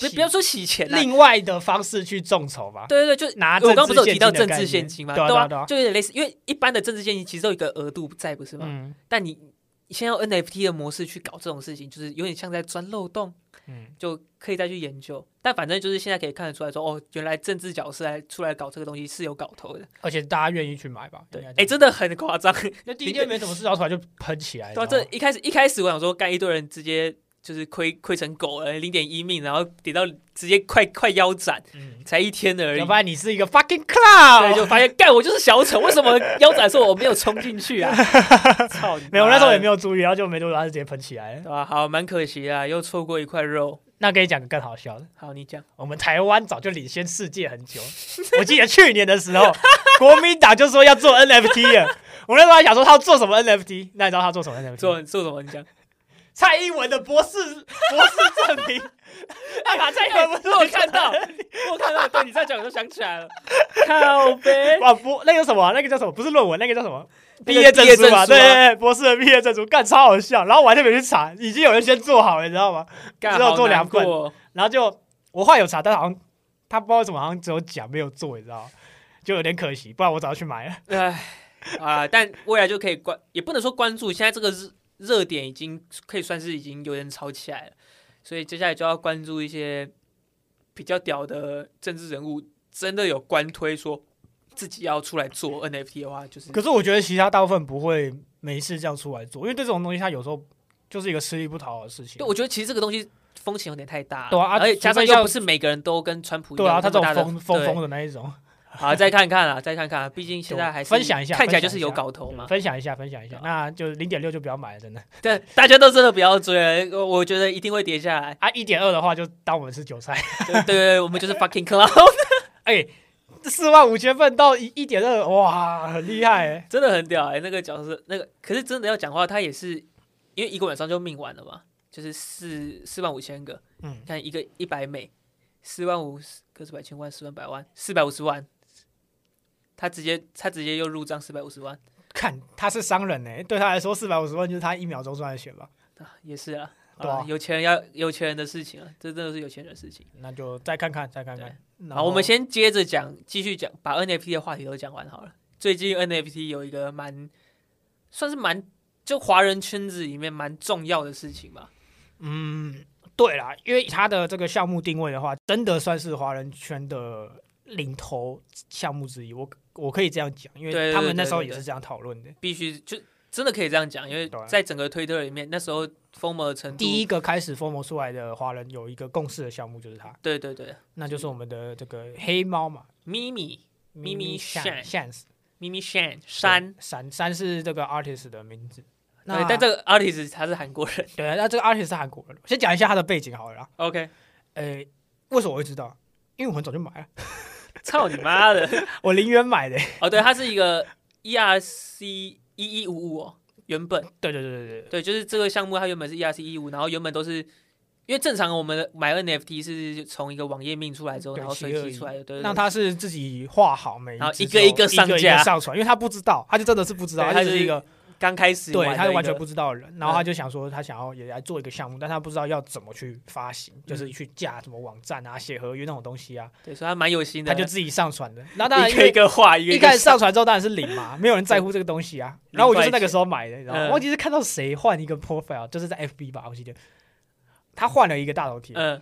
不不要说洗钱啦，另外的方式去众筹吧，对对对，就拿我刚刚不是有提到政治现金的概念现金吗？对啊对啊对啊就有点类似，因为一般的政治现金其实都有一个额度在，不是吗？嗯但你你先用 NFT 的模式去搞这种事情，就是有点像在钻漏洞，嗯，就可以再去研究。但反正就是现在可以看得出来说，哦，原来政治角色来出来搞这个东西是有搞头的。而且大家愿意去买吧？对哎，真的很夸张。那第一天没什么事，然后突然就喷起来，<laughs> 对啊，这一开始一开始我想说，干一堆人直接就是亏亏成狗了，零点一命，然后跌到直接快快腰斩，嗯，才一天而已要不。然你是一个 fucking clown，对，就发现干我就是小丑，为什么腰斩的时候我没有冲进去啊？<laughs> 操你！没有，那时候也没有，注意，然后就没多久，他就直接喷起来了。对吧？好，蛮可惜啊，又错过一块肉。那可以讲个更好笑的，好，你讲。我们台湾早就领先世界很久。我记得去年的时候，国民党就说要做 NFT 了。我那时候还想说他要做什么 NFT，那你知道他做什么 NFT？做做什么？你讲。蔡英文的博士博士证明。他 <laughs> 把蔡英文我看到，<laughs> 我有看到，对你在讲，我就想起来了。靠呗，哇博那个什么啊、那个叫什么？不是论文，那个叫什么？毕业证书嘛，毕业证书啊对对对，博士的毕业证书，干超好笑。然后我还特别去查，已经有人先做好了，你知道吗？只有做两份然后就我后来有查，但好像他不知道为什么，好像只有讲没有做，你知道吗？就有点可惜，不然我早就去买了。唉啊，但未来就可以关，也不能说关注，现在这个热热点已经可以算是已经有点炒起来了，所以接下来就要关注一些比较屌的政治人物，真的有官推说自己要出来做 <laughs> NFT 的话，就是可是我觉得其他大部分不会没事这样出来做，因为对这种东西，它有时候就是一个吃力不讨好的事情对，。我觉得其实这个东西风险有点太大了，对啊啊而且加上又不是每个人都跟川普一样对啊，样他这种疯疯对疯的那一种，<laughs> 好，再看看啊，再看看啊，毕竟现在还是分享一下看起来就是有搞头嘛。分享一下，分享一下。那就零点六就不要买了，真的对，大家都真的不要追了，我我觉得一定会跌下来。啊！一点二的话就当我们是韭菜。<laughs> 对对对，我们就是 <laughs> fucking clown，哎，四万五千份到一一点二，哇，很厉害哎。真的很屌哎、那个角色，那个可是真的要讲话，他也是因为一个晚上就命完了嘛，就是四四万五千个，嗯，看一个一百美，四万五个是百千万四万百万四百五十万，他直接他直接又入账四百五十万看他是商人呢，对他来说四百五十万就是他一秒钟赚的钱吧。啊，也是啊，对有钱人要有钱人的事情啊，这真的是有钱人的事情。那就再看看，再看看。然好，我们先接着讲，继续讲，把 NFT 的话题都讲完好了。最近 NFT 有一个蛮算是蛮就华人圈子里面蛮重要的事情吧。嗯，对啦，因为他的这个项目定位的话，真的算是华人圈的领头项目之一。我我可以这样讲，因为他们那时候也是这样讨论的。必须就真的可以这样讲，因为在整个推特里面，那时候疯魔的程度，第一个开始 FOMO 出来的华人有一个共识的项目就是他，对对对，那就是我们的这个黑猫嘛，咪咪咪咪 Shan Shans 咪咪 Shan 山，山山是这个 artist 的名字。那对，但这个 artist 他是韩国人。对，那这个 artist 是韩国人。先讲一下他的背景好了啦。OK，呃，为什么我会知道？因为我很早就买了，<laughs> 操你妈的！<laughs> 我零元买的。哦，对，它是一个 ERC 一一五五哦，原本。对对对对对，对，就是这个项目它原本是 ERC 一五，然后原本都是因为正常我们买 NFT 是从一个网页命出来之后，然后随机出来的，对对那对他是自己画好每然后一个一个上架。上传，因为他不知道，他就真的是不知道，对他是他就是一个刚开始对，他是完全不知道的人，然后他嗯就想说他想要也来做一个项目，但他不知道要怎么去发行，就是嗯去架什么网站啊、写合约那种东西啊，对，所以他蛮有心的，他就自己上传的。然后当然因为一个一个画，一个一一个开始上传之后当然是零嘛，没有人在乎这个东西啊。然后我就是那个时候买的，你知道吗？嗯忘记是看到谁换一个 profile，就是在 FB 吧，我记得他换了一个大头贴，嗯，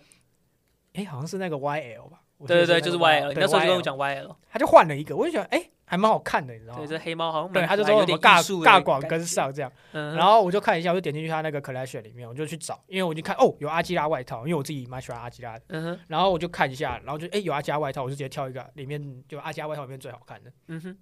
哎，好像是那个 YL 吧？对对对，就是 YL，你那时候就跟我讲 YL，他就换了一个，我就觉得哎，还蛮好看的，你知道吗？对，？这黑猫好像对，他就说有点尬尬广，跟上这样，嗯，然后我就看一下，我就点进去他那个 collection 里面，我就去找，因为我就看哦有阿基拉外套，因为我自己蛮喜欢阿基拉的，嗯哼，然后我就看一下，然后就哎有阿基拉外套，我就直接挑一个里面就阿基拉外套里面最好看的，嗯哼，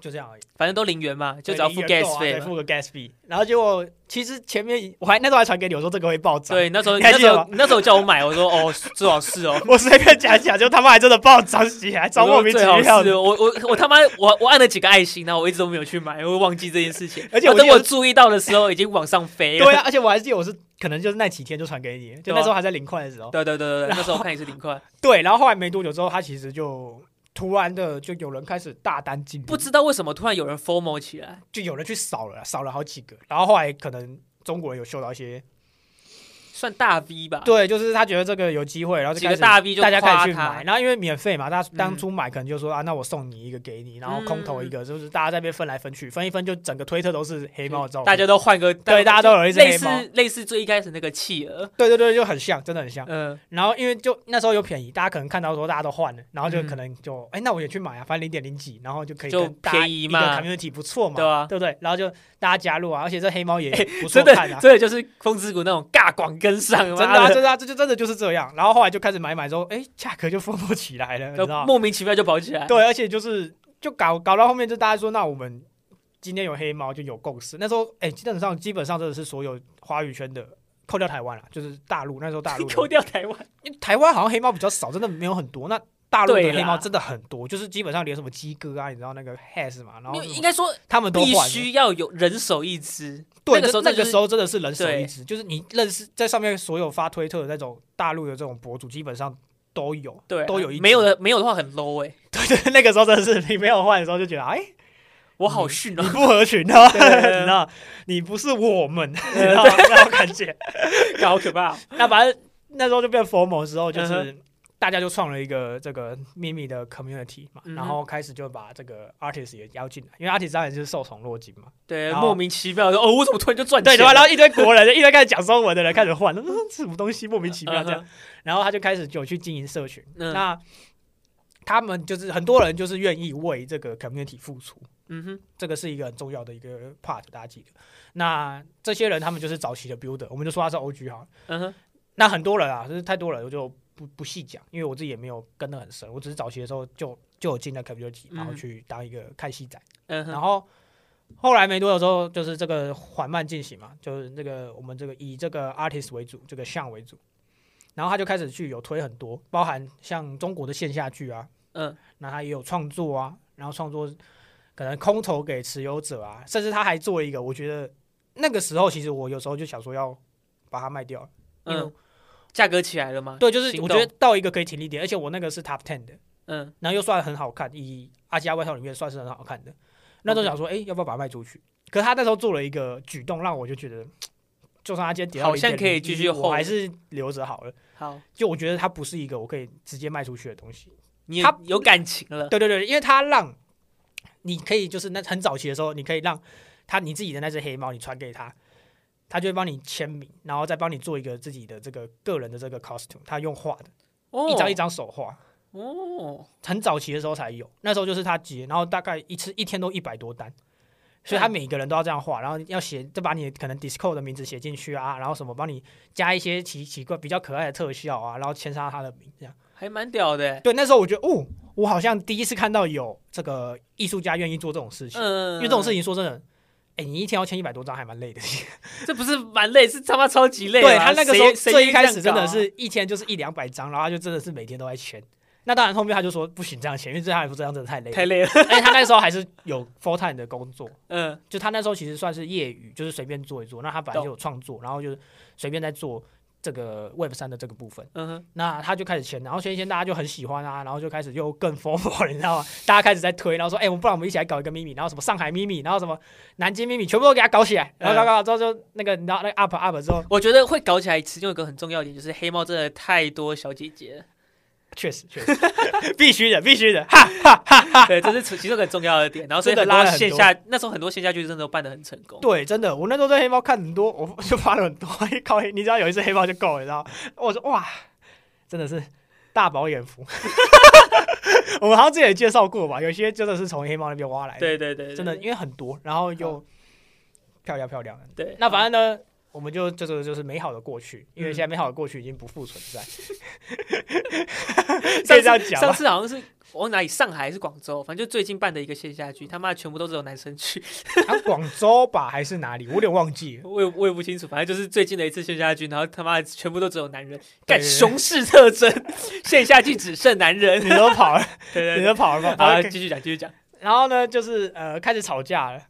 就这样而已。反正都零元嘛，就只要付 gas 费付个 gas 费。然后结果其实前面我还那时候还传给你，我说这个会爆涨。，对，那时候你你那时候你那时候叫我买，我说哦，最好是哦，<laughs> 我随便讲一讲，就他妈还真的爆涨起来，超莫名其妙的。我我我他妈我我按了几个爱心，然后我一直都没有去买，我忘记这件事情。而且我等我注意到的时候，已经往上飞了。对啊，而且我还记得我是可能就是那几天就传给你，就那时候还在零块的时候。对对对对对，那时候我看也是零块，对，然后后来没多久之后，他其实就突然的就有人开始大单进，不知道为什么突然有人 FOMO 起来。就有人去扫了，扫了好几个。然后后来可能中国人有嗅到一些，算大 V 吧，对，就是他觉得这个有机会，然后就开始几个大 V 就大家开夸他。始去买，然后因为免费嘛，大家嗯。当初买可能就说、啊，那我送你一个给你，然后空投一个，就是大家在那边分来分去，分一分就整个推特都是黑猫的照片，大家都换个，对大家都有一只类似类似最一开始那个企鹅，对对对，就很像，真的很像。嗯，然后因为就那时候有便宜，大家可能看到说大家都换了，然后就嗯可能就哎、那我也去买啊，反正零点零几，然后就可以就跟大家便宜嘛。community 不错嘛，对啊。对不对？然后就大家加入啊，而且这黑猫也不 <laughs> 错真的看啊。真的就是风之谷那种尬广跟上，真的、啊，真的、啊，这就真的就是这样。然后后来就开始买买之后，哎，价格就疯不起来了，<laughs> 你知道吗？莫名其妙就跑起来。对，而且就是就搞搞到后面，就大家说，那我们今天有黑猫就有共识。那时候，哎，基本上基本上真的是所有华语圈的，扣掉台湾了，就是大陆那时候大陆 <laughs> 扣掉台湾，因为台湾好像黑猫比较少，真的没有很多。那大陆的黑猫真的很多，就是基本上连什么鸡哥啊，你知道那个 has 嘛，然后应该说他们都必。须要有人手一只。对，那个时候那个时候真的是人手一只，就是你认识在上面所有发推特的那种大陆的这种博主，基本上都有。对啊，都有一只没有的没有的话很 low 哎，<laughs> 对对，那个时候真的是你没有换的时候就觉得，哎，我好逊哦。你不合群啊，<laughs> 对对对 <laughs> 你知道，你不是我们，你知呃道那种感觉。好可怕哦。那反正那时候就变 formal 之后，就嗯是大家就创了一个这个秘密的 community 嘛，嗯然后开始就把这个 artist 也邀进来，因为 artist 当然就是受宠若惊嘛，对，莫名其妙的哦，我怎么突然就赚对，钱？了？对吧？然后一堆国人，一堆开始讲中文的人开始换，<laughs> 什么东西莫名其妙这样。嗯，然后他就开始就去经营社群，嗯。那他们就是很多人就是愿意为这个 community 付出，嗯哼，这个是一个很重要的一个 part，大家记得。那这些人他们就是早期的 builder，我们就说他是 OG 哈。嗯哼，那很多人啊，就是太多人，我就不不细讲，因为我自己也没有跟得很深，我只是早期的时候就就有进了 community，然后嗯。去当一个看戏仔，嗯，然后后来没多久之后，就是这个缓慢进行嘛，就是这个我们这个以这个 artist 为主，这个像为主，然后他就开始去有推很多，包含像中国的线下剧啊，嗯，那他也有创作啊，然后创作可能空投给持有者啊，甚至他还做一个，我觉得那个时候其实我有时候就想说要把它卖掉，因为嗯价格起来了吗？对，就是我觉得到一个可以停利点，而且我那个是 Top Ten 的，嗯，然后又算很好看，以阿基亚外套里面算是很好看的。那时候想说，哎、要不要把它卖出去？可是他那时候做了一个举动，让我就觉得，<tsk> 就算他今天跌到好像可以继续我还是留着好了。好，就我觉得它不是一个我可以直接卖出去的东西。它有感情了，对对对，因为它让你可以就是那很早期的时候，你可以让他你自己的那只黑猫，你传给他，他就会帮你签名，然后再帮你做一个自己的这个个人的这个 costume，他用画的，哦。一张一张手画。哦，很早期的时候才有，那时候就是他接，然后大概一次一天都一百多单，所以他每个人都要这样画，然后要写，就把你可能 Discord 的名字写进去啊，然后什么帮你加一些奇奇怪比较可爱的特效啊，然后签上他的名，这样。还蛮屌的。欸，对，那时候我觉得，哦，我好像第一次看到有这个艺术家愿意做这种事情，嗯，因为这种事情说真的，哎，你一天要签一百多张，还蛮累的。<laughs> 这不是蛮累，是他妈超级累啊。对他那个时候最一开始真的是一天就是一两百张，然后他就真的是每天都在签。那当然后面他就说不行这样签，因为这样这样真的太累了。太累了，而且他那时候还是有 full time 的工作，嗯就他那时候其实算是业余，就是随便做一做。那他本来就有创作，然后就是随便在做这个 Web 三的这个部分。嗯哼，那他就开始签，然后签一签，大家就很喜欢啊，然后就开始又更 formal 了，你知道吗？大家开始在推，然后说，哎、我们不然我们一起来搞一个秘密，然后什么上海秘密，然后什么南京秘密，全部都给他搞起来，然后搞搞搞之后就那个，你知道那个 up up 之后，我觉得会搞起来，其中有一个很重要一点就是黑猫真的太多小姐姐了，确实确实 <laughs> 必须的，必须的，哈哈哈哈。对，这是其中很重要的点。然后所以拉了线下那时候很多线下剧真的都办的很成功。对，真的，我那时候在黑猫看很多，我就发了很多，靠黑，你只要有一只黑猫就够了，你知道？我说哇，真的是大饱眼福。<laughs> 我们好像之前也介绍过吧，有些真的是从黑猫那边挖来的，对对对，对真的因为很多，然后又漂亮漂亮的。对。那反正呢，我们就这个就是美好的过去，因为嗯现在美好的过去已经不复存在，<laughs> 可上次以这样讲上？次好像是我哪里上海还是广州，反正就最近办的一个线下剧，他妈全部都是有男生去，啊，广州吧还是哪里？我有点忘记了。<laughs> 我也我也不清楚，反正就是最近的一次线下剧，然后他妈全部都只有男人，干对对对熊式特征，线下剧只剩男人。你都跑了，<laughs> 对对对，你都跑了吗？好，好继续讲，继续讲。然后呢，就是呃，开始吵架了。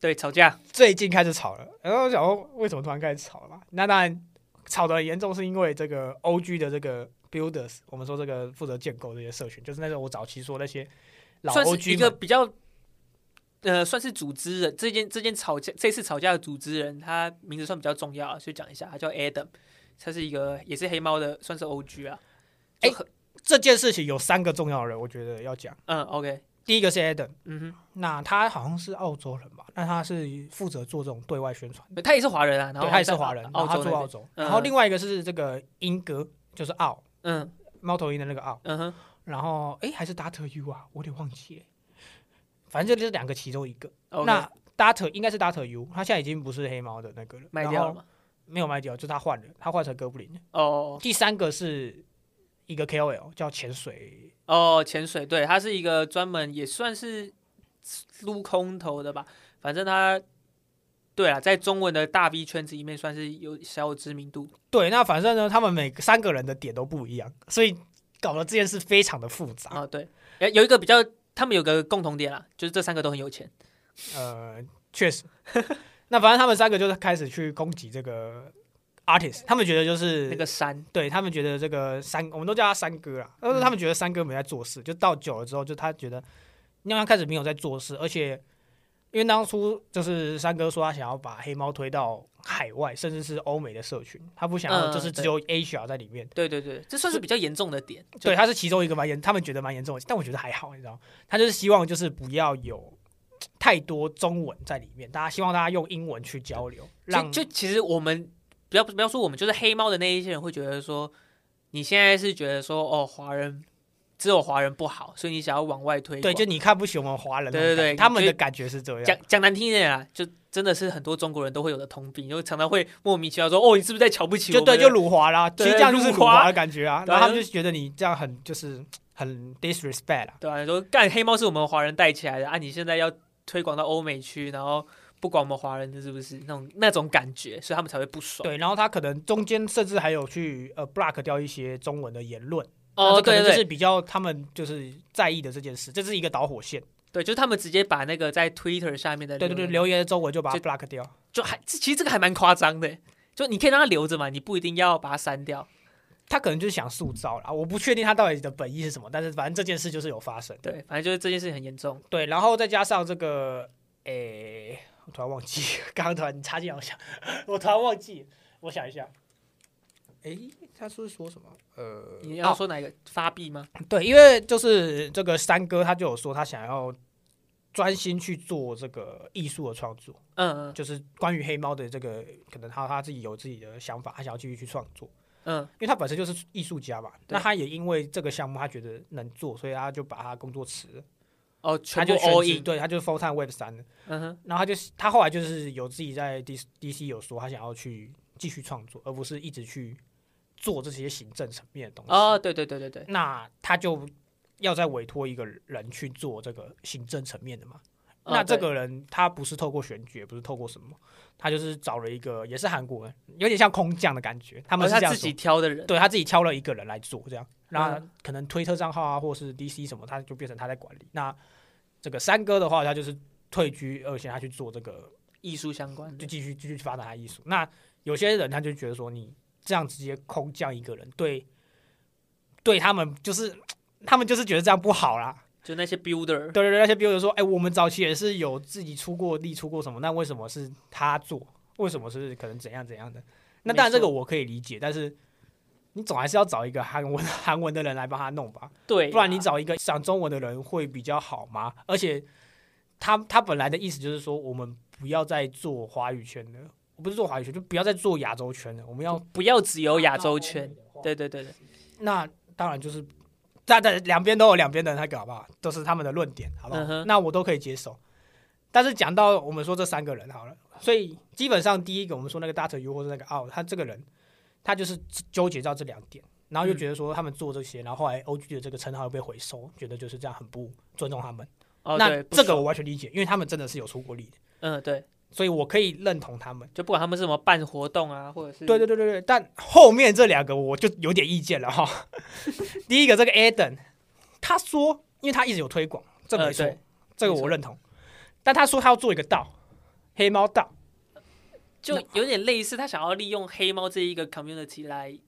对，吵架，最近开始吵了，然后我想说为什么突然开始吵了嘛？那当然吵得很严重，是因为这个 OG 的这个 builders，我们说这个负责建构这些社群，就是那时候我早期说那些老是 OG 一个，比较，呃，算是组织人。这件这件吵架，这次吵架的组织人，他名字算比较重要，所以讲一下，他叫 Adam，他是一个也是黑猫的，算是 OG 啊。哎很这件事情有三个重要的人，我觉得要讲。嗯，OK，第一个是 Adam，嗯那他好像是澳洲人吧？那他是负责做这种对外宣传，哼，他也是华人啊，然后对，他也是华人，然后他住澳洲。嗯然后另外一个是这个英格，就是澳嗯猫头鹰的那个澳。嗯哼，然后哎，还是 Data U 啊，我有点忘记了。反正就是两个其中一个。那 Data 应该是 Data U，他现在已经不是黑猫的那个了，卖掉了吗？没有卖掉，就是他换了，他换成哥布林了。哦第三个是一个 KOL 叫潜水，哦，潜水，对，他是一个专门也算是撸空头的吧，反正他。对啊，在中文的大 V 圈子里面算是有小有知名度。对，那反正呢，他们每三个人的点都不一样，所以搞得这件事非常的复杂。啊，对，有有一个比较，他们有个共同点啦，就是这三个都很有钱。呃，确实。<laughs> 那反正他们三个就是开始去攻击这个 artist，他们觉得就是那个山，对他们觉得这个三，我们都叫他三哥啊，但是他们觉得三哥没在做事，就到久了之后，就他觉得，因为他开始没有在做事，而且因为当初就是三哥说他想要把黑猫推到海外，甚至是欧美的社群，他不想要嗯就是只有 Asia 在里面。对对对，这算是比较严重的点。对，他是其中一个蛮严，他们觉得蛮严重的，但我觉得还好，你知道吗，他就是希望就是不要有 <tsk> 太多中文在里面，大家希望大家用英文去交流，让就就其实我们不要不要说我们，就是黑猫的那一些人会觉得说，你现在是觉得说哦，华人只有华人不好，所以你想要往外推。对，就你看不起我们华人对对对他们的感觉是这样。讲讲难听一点啊，就真的是很多中国人都会有的通病，就常常会莫名其妙说哦，你是不是在瞧不起我们？就对，就辱华啦，<laughs> 其对实这样就是辱华的感觉啊。然后他们就觉得你这样很就是很 disrespect 啊。对啊，你说干黑猫是我们华人带起来的啊，你现在要推广到欧美去，然后不管我们华人的是不是那种那种感觉，所以他们才会不爽。对，然后他可能中间甚至还有去呃 block 掉一些中文的言论。哦，对就是比较他们就是在意的这件事，这是一个导火线。对，就是他们直接把那个在 Twitter 下面的对对对，留言的中文就把它 block 掉。就还其实这个还蛮夸张的，就你可以让它留着嘛，你不一定要把它删掉。他可能就是想塑造啦，我不确定他到底的本意是什么，但是反正这件事就是有发生。对，反正就是这件事情很严重。对，然后再加上这个，诶、我突然忘记，刚刚突然插进来，我想，<laughs> 我突然忘记，我想一下，诶、他是说什么？呃，你要哦说哪一个发币吗？对，因为就是这个三哥他就有说他想要专心去做这个艺术的创作，嗯嗯就是关于黑猫的这个，可能他他自己有自己的想法，他想要继续去创作。嗯因为他本身就是艺术家嘛，那他也因为这个项目他觉得能做，所以他就把他工作辞了，哦，他就全 all in。对，他就是 full time web 三的。嗯哼，然后他就他后来就是有自己在 D D C 有说他想要去继续创作，而不是一直去做这些行政层面的东西。哦，对对对对对，那他就要再委托一个人去做这个行政层面的嘛。哦那这个人他不是透过选举，也不是透过什么，他就是找了一个也是韩国人，有点像空降的感觉。他们他自己挑的人。对他自己挑了一个人来做，这样，那嗯可能推特账号啊，或是 DC 什么，他就变成他在管理。那这个三哥的话，他就是退居二线，他去做这个，艺术相关的。就继续继续发展他艺术。那有些人他就觉得说，你这样直接空降一个人，对，对他们就是他们就是觉得这样不好啦。就那些 builder，对对对，那些 builder 说，哎、我们早期也是有自己出过力、出过什么，那为什么是他做？为什么是可能怎样怎样的？那当然这个我可以理解，但是你总还是要找一个韩文 <laughs> 韩文的人来帮他弄吧，对啦，不然你找一个讲中文的人会比较好吗？而且他他本来的意思就是说，我们不要再做华语圈了，不是做华语圈，就不要再做亚洲圈了，我们要不要只有亚洲圈。对对对对，那当然就是，大家两边都有两边的那个好不好？都是他们的论点，好不好？嗯那我都可以接受。但是讲到我们说这三个人好了，所以基本上第一个我们说那个 Data U 或者那个奥，他这个人他就是纠结到这两点，然后又嗯觉得说他们做这些，然后后来 OG 的这个称号又被回收，觉得就是这样很不尊重他们。哦那这个我完全理解，因为他们真的是有出过力的，嗯对，所以我可以认同他们。就不管他们是什么办活动啊，或者是对对对对对，但后面这两个我就有点意见了哈。<laughs> 第一个这个 Adam，他说，因为他一直有推广，这没错，呃对没错这个我认同。但他说他要做一个道，黑猫道，就有点类似，他想要利用黑猫这一个 community 来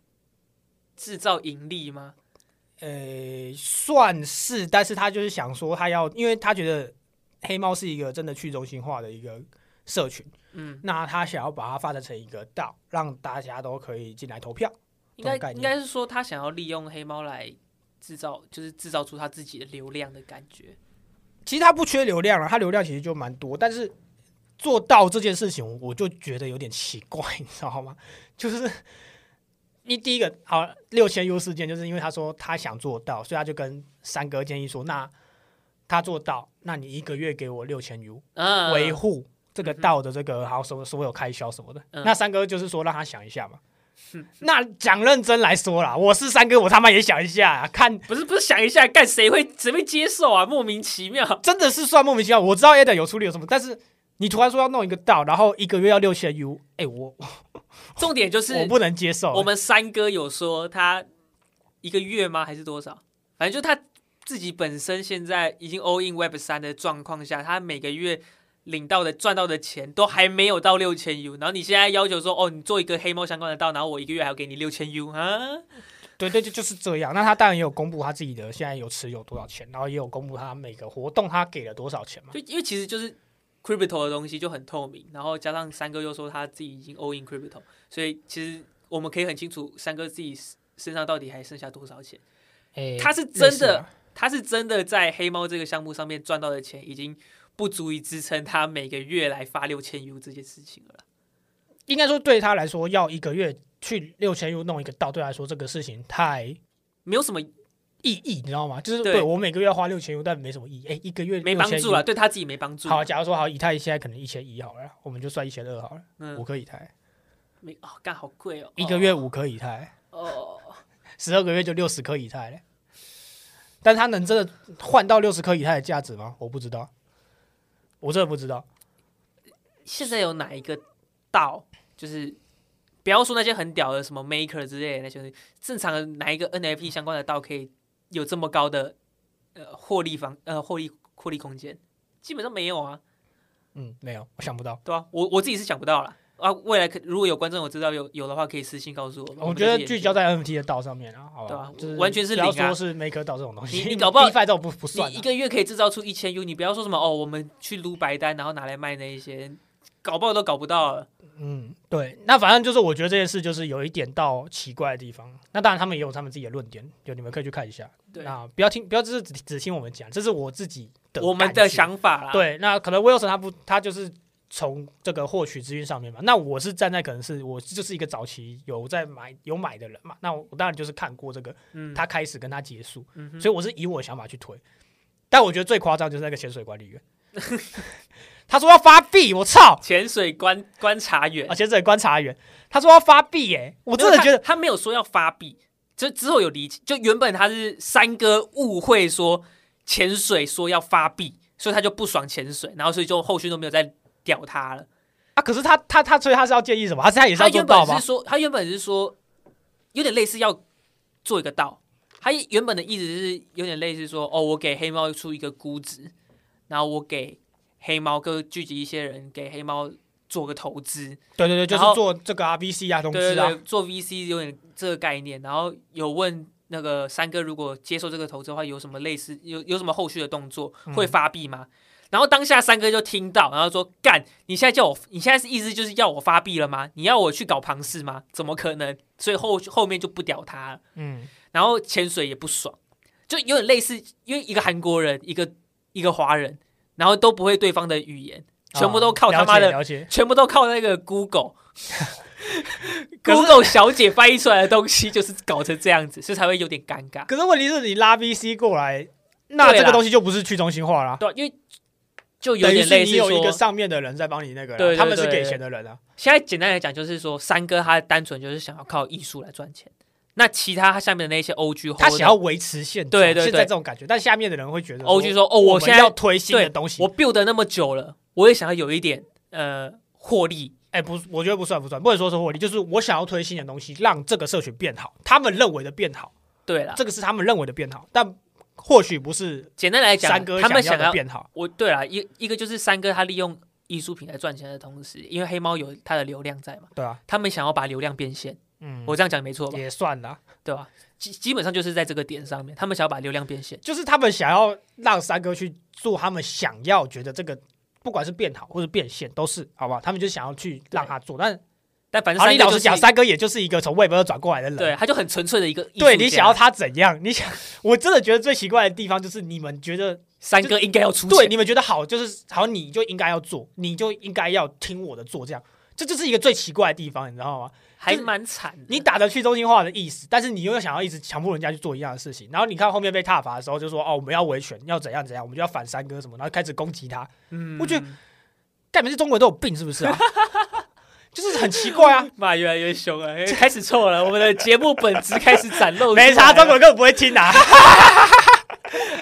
制造盈利吗？呃，算是，但是他就是想说他要，因为他觉得黑猫是一个真的去中心化的一个社群，嗯，那他想要把它发展成一个道，让大家都可以进来投票。应该应该是说他想要利用黑猫来制造，就是制造出他自己的流量的感觉。其实他不缺流量了，他流量其实就蛮多，但是做到这件事情，我就觉得有点奇怪，<laughs> 你知道吗？就是你第一个好六千 U 事件，就是因为他说他想做到，所以他就跟三哥建议说，那他做到，那你一个月给我六千 U 嗯，维护这个道的这个还有什么所有开销什么的。嗯那三哥就是说让他想一下嘛。那讲认真来说啦，我是三哥，我他妈也想一下啊，看不是不是想一下，干谁会谁会接受啊？莫名其妙。真的是算莫名其妙。我知道 Eden 有出力有什么，但是你突然说要弄一个道，然后一个月要六千 U，哎、我 <laughs> 重点就是我不能接受。我们三哥有说他一个月吗？还是多少？反正就他自己本身现在已经 all in Web 三的状况下，他每个月领到的赚到的钱都还没有到六千 U，然后你现在要求说，哦，你做一个黑猫相关的道，然后我一个月还要给你六千 U 啊？对对，就就是这样。那他当然也有公布他自己的现在有持有多少钱，然后也有公布他每个活动他给了多少钱嘛。就因为其实就是 crypto 的东西就很透明，然后加上三哥又说他自己已经 all in crypto，所以其实我们可以很清楚三哥自己身上到底还剩下多少钱。哎、他是真的他是真的在黑猫这个项目上面赚到的钱，已经不足以支撑他每个月来发六千 U 这件事情了。应该说对他来说，要一个月去六千 U 弄一个道，对他来说这个事情太没有什么意义，你知道吗？就是对对我每个月要花六千但没什么意义。哎、一个月没帮助啊，对他自己没帮助。好，假如说好，以太现在可能一千一好了，我们就算一千二好了，五嗯，颗以太，没哦，干好贵哦，一个月五颗以太，哦，<laughs> 十二个月就六十颗以太嘞。但他能真的换到六十颗以太的价值吗？我不知道，我真的不知道。现在有哪一个道就是？不要说那些很屌的什么 Maker 之类的那些正常的哪一个 NFT 相关的道可以有这么高的呃获利方呃获利获利空间？基本上没有啊，嗯，没有，我想不到。对啊、我我自己是想不到了。啊，未来可如果有观众我知道有有的话，可以私信告诉我。我觉得聚焦在 NFT 的道上面啊，好吧对啊，就是完全是不要说是 Maker 道这种东西，你你搞不好 <laughs> DeFi 这种不不算啊，你一个月可以制造出一千 U，你不要说什么哦，我们去撸白单，然后拿来卖那一些，搞不好都搞不到了。嗯，对，那反正就是我觉得这件事就是有一点到奇怪的地方。那当然他们也有他们自己的论点，就你们可以去看一下。对，那不要听，不要只是只只听我们讲，这是我自己的我们的想法啦。，对，那可能 Wilson 他不，他就是从这个获取资讯上面嘛。那我是站在可能是我就是一个早期有在买有买的人嘛。那我当然就是看过这个嗯，他开始跟他结束，嗯所以我是以我的想法去推。但我觉得最夸张就是那个潜水管理员，<laughs> 他说要发币，我操！潜水观观察员啊，，潜水观察员，他说要发币，耶，我真的觉得他他没有说要发币，就之后有理解，就原本他是三哥误会说潜水说要发币，所以他就不爽潜水，然后所以就后续都没有再屌他了。啊，可是他他他所以他是要建议什么？他是他也是他要做到吗原本是？说，他原本是说有点类似要做一个道，他原本的意思是有点类似说，哦，我给黑猫出一个估值，然后我给黑猫哥聚集一些人，给黑猫做个投资，对对对，就是做这个 RVC 啊，融资啊，对对对，做 VC 有点这个概念，然后有问那个三哥，如果接受这个投资的话，有什么类似有有什么后续的动作嗯会发币吗？然后当下三哥就听到，然后说：“干，你现在叫我，你现在是意思就是要我发币了吗？你要我去搞庞氏吗？怎么可能？”所以后后面就不屌他了。嗯，然后潜水也不爽，就有点类似，因为一个韩国人，一个一个华人，然后都不会对方的语言，全部都靠他妈的全部都靠那个 Google <laughs> Google 小姐翻译出来的东西，就是搞成这样子，所以才会有点尴尬。可是问题是你拉 VC 过来，那这个东西就不是去中心化啦。对啊，因为就有点类似是你有一个，上面的人在帮你那个他们是给钱的人啊。现在简单来讲，就是说三哥他单纯就是想要靠艺术来赚钱，那其他他下面的那些 OG 他想要维持现状，对对对现在这种感觉，但下面的人会觉得 OG 说哦，我现在要推新的东西。我 build 得那么久了，我也想要有一点呃获利。哎，不，我觉得不算不算，不能说是获利，就是我想要推新的东西，让这个社群变好，他们认为的变好，对了，这个是他们认为的变好，但或许不是简单来讲三，哥他们想要变好。我对了，一一个就是三哥他利用艺术品来赚钱的同时，因为黑猫有它的流量在嘛，对啊，他们想要把流量变现，嗯，我这样讲没错吧？也算啦，对吧？基基本上就是在这个点上面，他们想要把流量变现。就是他们想要让三哥去做他们想要觉得这个，不管是变好或者变现，都是好不好？他们就想要去让他做，但但反正你老实讲，三哥也就是一个从 Web 转过来的人，对，他就很纯粹的一个对，你想要他怎样？你想，我真的觉得最奇怪的地方就是你们觉得，三哥应该要出对，你们觉得好，就是好，你就应该要做，你就应该要听我的做，这样，这就是一个最奇怪的地方，你知道吗？还蛮惨的。你打着去中心化的意思，但是你又想要一直强迫人家去做一样的事情，然后你看后面被踏伐的时候，就说哦，我们要维权，要怎样怎样，我们就要反三哥什么，然后开始攻击他，嗯我觉得干你们是中国人都有病是不是啊？<laughs> 就是很奇怪啊，<laughs> 骂越来越凶了，开始错了，我们的节目本质开始展露。<laughs> 没差，中国人根本不会听啊。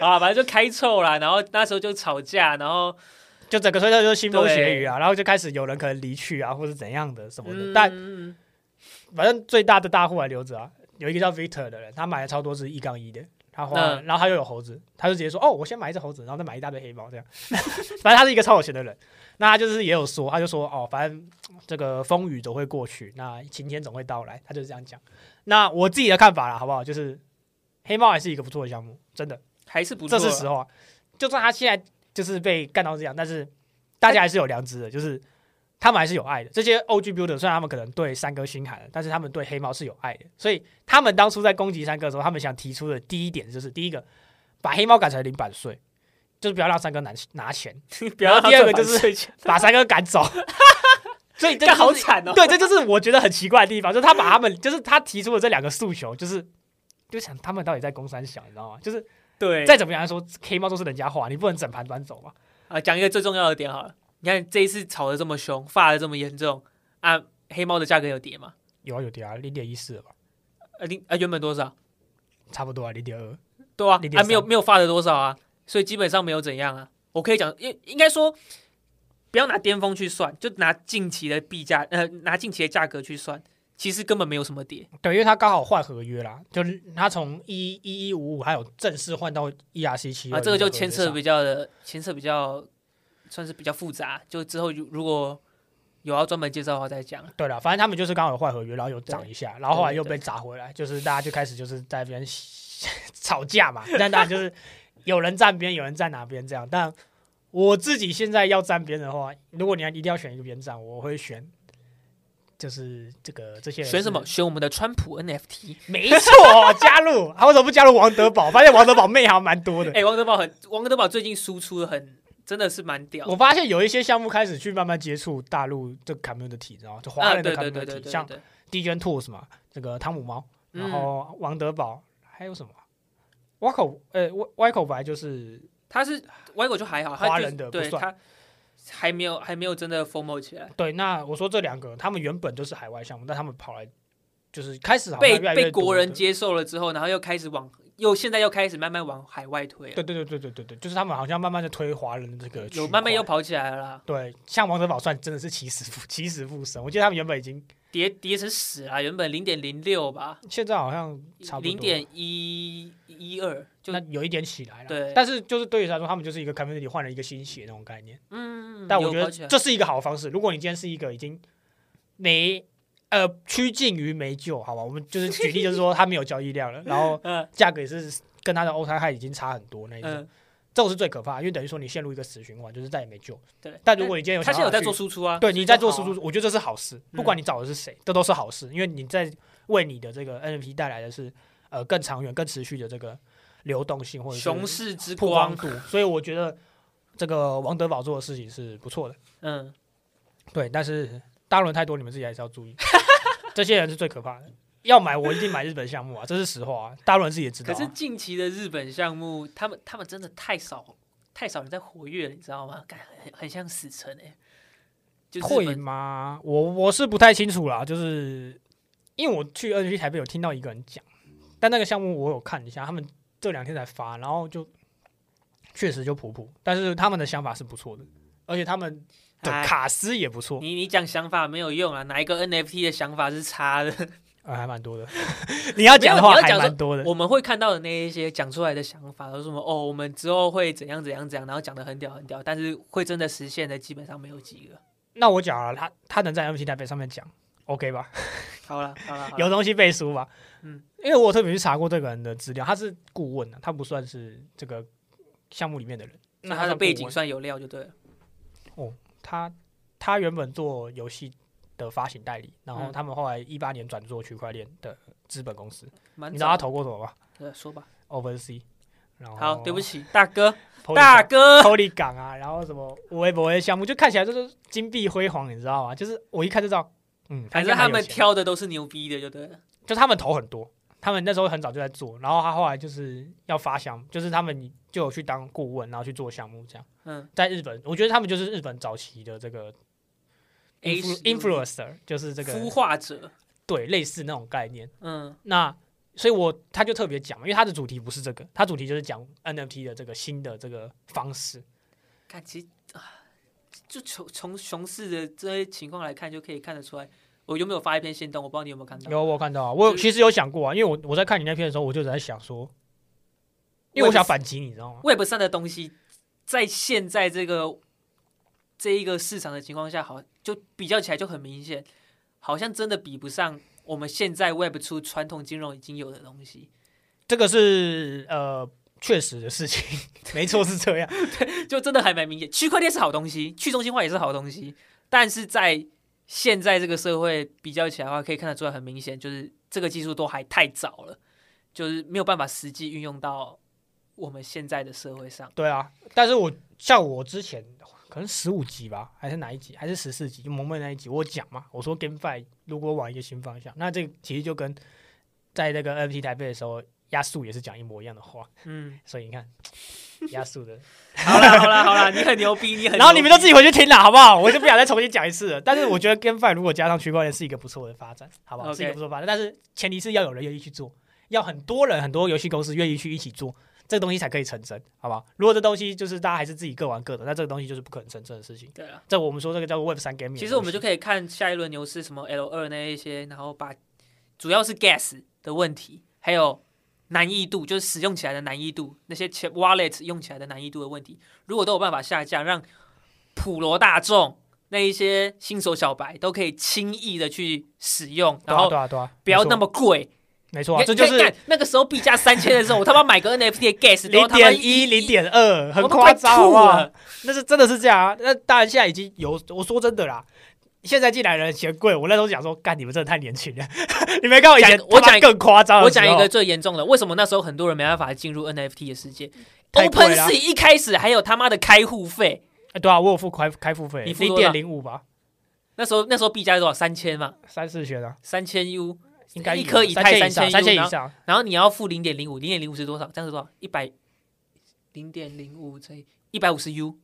啊，反正就开臭了，然后那时候就吵架，然后就整个推特就是腥风血雨啊，然后就开始有人可能离去啊，或者怎样的什么的。嗯但嗯反正最大的大户还留着啊，有一个叫 Victor 的人，他买了超多只一杠一的，他花了，嗯然后他又有猴子，他就直接说哦，我先买一只猴子，然后再买一大堆黑猫这样。<laughs> 反正他是一个超有钱的人，那他就是也有说，他就说哦，反正这个风雨总会过去，那晴天总会到来，他就是这样讲。那我自己的看法啦，好不好？就是黑猫还是一个不错的项目，真的。还是不错啊，这是实话。就算他现在就是被干到这样，但是大家还是有良知的，就是他们还是有爱的。这些 OG builder 虽然他们可能对三哥心寒了，但是他们对黑猫是有爱的。所以他们当初在攻击三哥的时候，他们想提出的第一点就是：第一个，把黑猫改成零版税，就是不要让三哥拿拿钱，<laughs> 不要让他第二个就是把三哥赶走。所以这干好就是惨哦。对，这就是我觉得很奇怪的地方，就是他把他们，就是他提出的这两个诉求，就是就想他们到底在攻三小，你知道吗？就是对，再怎么样说，黑猫都是人家画，你不能整盘端走嘛。啊，讲一个最重要的点好了。你看这一次吵得这么凶，发的这么严重啊，黑猫的价格有跌吗？有啊有跌啊，零点一四吧，呃，零啊原本多少？差不多啊，零点二。对啊，0.3啊没有没有发的多少啊，所以基本上没有怎样啊。我可以讲，应应该说不要拿巅峰去算，就拿近期的币价，呃，拿近期的价格去算，其实根本没有什么跌。对，因为他刚好换合约啦，就是他从一一一五五还有正式换到 ERC 七啊，这个就牵扯比较的牵扯比较算是比较复杂。就之后如如果有要专门介绍的话再讲。对了，反正他们就是刚好有坏合约，然后有涨一下，然后后来又被砸回来，就是大家就开始就是在那边吵架嘛。但当然就是有人站边，有人站哪边这样。但我自己现在要站边的话，如果你要一定要选一个边站，我会选就是这个这些人选什么？？选我们的川普 NFT。没错，加入。他为什么不加入王德宝？发现王德宝妹还蛮多的。哎、王德宝很，王德宝最近输出的很，真的是蛮屌。我发现有一些项目开始去慢慢接触大陆这个 community，然后就华啊，人的对对对对 community，对，像对 DJ Tools 嘛，这个汤姆猫，然嗯后王德宝，还有什么？歪口，呃，歪歪口本来就是他是歪口就还好，他华人的不算对他还没有还没有真的 formal 起来，对。那我说这两个，他们原本就是海外项目，但他们跑来就是开始被被国人接受了之后，然后又开始往又现在又开始慢慢往海外推了，对对对对对对对，就是他们好像慢慢的推华人的这个区有慢慢又跑起来了啦，对，像王德宝算真的是起死复起死复生，我记得他们原本已经跌跌成屎啊，原本零点零六吧，现在好像差不多。零点一一二，就那有一点起来了，对。但是就是对于他来说，他们就是一个 community 换了一个新血那种概念。嗯，但我觉得这是一个好方式。如果你今天是一个已经没呃趋近于没救，好吧，我们就是 <laughs> 举例，就是说它没有交易量了，然后 <laughs> 嗯价格也是跟它的欧泰海已经差很多那一种，嗯，这种是最可怕的，因为等于说你陷入一个死循环，就是再也没救。对。但如果你今天有他现在有在做输出啊，对，你在做输出，我觉得这是好事。不管你找的是谁，这都是好事，因为你在为你的这个 NFT 带来的是呃更长远、更持续的这个流动性，或者熊市之光光，度。所以我觉得这个王德宝做的事情是不错的。嗯，对，但是大陆人太多，你们自己还是要注意。<laughs> 这些人是最可怕的。要买我一定买日本项目啊，这是实话、啊。大陆人自己也知道、啊。可是近期的日本项目，他们他们真的太少太少人在活跃了，你知道吗？感很很像死城哎、会吗？我我是不太清楚啦，就是因为我去 NFT 台北有听到一个人讲，但那个项目我有看一下，他们这两天才发，然后就确实就普普，但是他们的想法是不错的，而且他们卡斯也不错，你你讲想法没有用啊，哪一个 NFT 的想法是差的？啊，还蛮多的。<laughs> 你要讲的话还蛮多的。我们会看到的那一些讲出来的想法，都是什么哦，我们之后会怎样怎样怎样，然后讲的很屌很屌，但是会真的实现的基本上没有几个。那我讲了，他他能在 NFT 台北上面讲，OK 吧？好了好了，有东西背书吧？嗯，因为我特别去查过这个人的资料，他是顾问啊，他不算是这个项目里面的人。那他的背景算有料就对了。他他原本做游戏的发行代理，然后嗯他们后来一八年转做区块链的资本公司。蛮你知道他投过什么吗的说吧。？OpenSea，然后好，对不起，大哥大哥，Polygon 啊，然后什么微博的项目，就看起来就是金碧辉煌，你知道吗？就是我一看就知道，嗯，反正他们挑的都是牛逼的，就对了。就他们投很多，他们那时候很早就在做，然后他后来就是要发项目，就是他们就有去当顾问，然后去做项目这样。嗯在日本，我觉得他们就是日本早期的这个 influencer，就是这个孵化者，对类似那种概念。嗯那所以我他就特别讲，因为他的主题不是这个，他主题就是讲 NFT 的这个新的这个方式。看其实啊，就从从熊市的这些情况来看，就可以看得出来。我有没有发一篇线动？我不知道你有没有看到。有我有看到啊，我有其实有想过啊，因为我我在看你那篇的时候，我就在想说，因为我想反击，你知道吗？Web 上的东西，在现在这个这一个市场的情况下，好就比较起来就很明显，好像真的比不上我们现在 Web 出传统金融已经有的东西，这个是呃确实的事情，<laughs> 没错是这样。<laughs> 就真的还蛮明显。区块链是好东西，去中心化也是好东西，但是在现在这个社会比较起来的话，可以看得出来很明显，就是这个技术都还太早了，就是没有办法实际运用到我们现在的社会上。对啊，但是我像我之前可能十五集吧，还是哪一集，还是十四集，就萌妹那一集，我讲嘛，我说 GameFi 如果往一个新方向，那这其实就跟在那个 NFT 台北的时候，亚速也是讲一模一样的话，嗯，所以你看 <laughs> 亚速的，好啦好啦好啦，你很牛逼，你很，然后你们都自己回去听了，好不好？我就不想再重新讲一次了。<laughs> 但是我觉得 GameFi 如果加上区块链是一个不错的发展，好不好是一个不错的发展，但是前提是要有人愿意去做，要很多人很多游戏公司愿意去一起做。这个东西才可以成真，好不好？如果这东西就是大家还是自己各玩各的，那这个东西就是不可能成真的事情。对啊。这我们说这个叫做 Web 三西。其实我们就可以看下一轮牛市什么 L 二那一些，然后把主要是 gas 的问题，还有难易度，就是使用起来的难易度，那些钱 wallet 用起来的难易度的问题，如果都有办法下降，让普罗大众那一些新手小白都可以轻易的去使用，然后不要那么贵。没错这就是那个时候币价三千的时候，我他妈买个 NFT 的 gas 都零点一、零点二，很夸张，好吐不好了？那是真的是这样啊。那当然，现在已经有，我说真的啦。现在进来的人嫌贵，我那时候想说，干你们真的太年轻了，<laughs> 你没看我以前讲我讲更夸张。我讲一个最严重的，为什么那时候很多人没办法进入 NFT 的世界？太贵了？OpenSea 一开始还有他妈的开户费，哎，对啊，我有付开开户费，零点你付多少？零五吧，那时候那时候币价是多少？三千嘛，三四千啊，三千 U，应该一颗以三太三千，三千以然后上，然后你要付零点零五，零点零五是多少？这样是多少？一百零点零五乘以一百五十 U，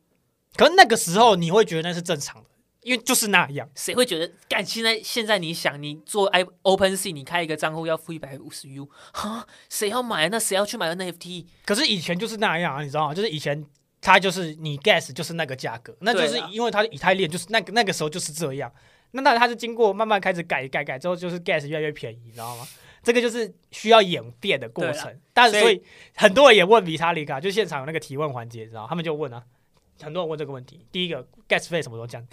可是那个时候你会觉得那是正常的，因为就是那样。谁会觉得干？现在现在你想，你做 i OpenSea，你开一个账户要付一百五十 U，哈，谁要买？那谁要去买 NFT？可是以前就是那样啊，你知道吗？就是以前它就是你 gas 就是那个价格，那就是因为它以太链就是那个那个时候就是这样。那那它是经过慢慢开始改改改之后，就是 gas 越来越便宜，你知道吗？这个就是需要演变的过程。但是所以很多人也问比塔里卡，就现场有那个提问环节，你知道他们就问啊，很多人问这个问题。第一个 gas 费什么时候降？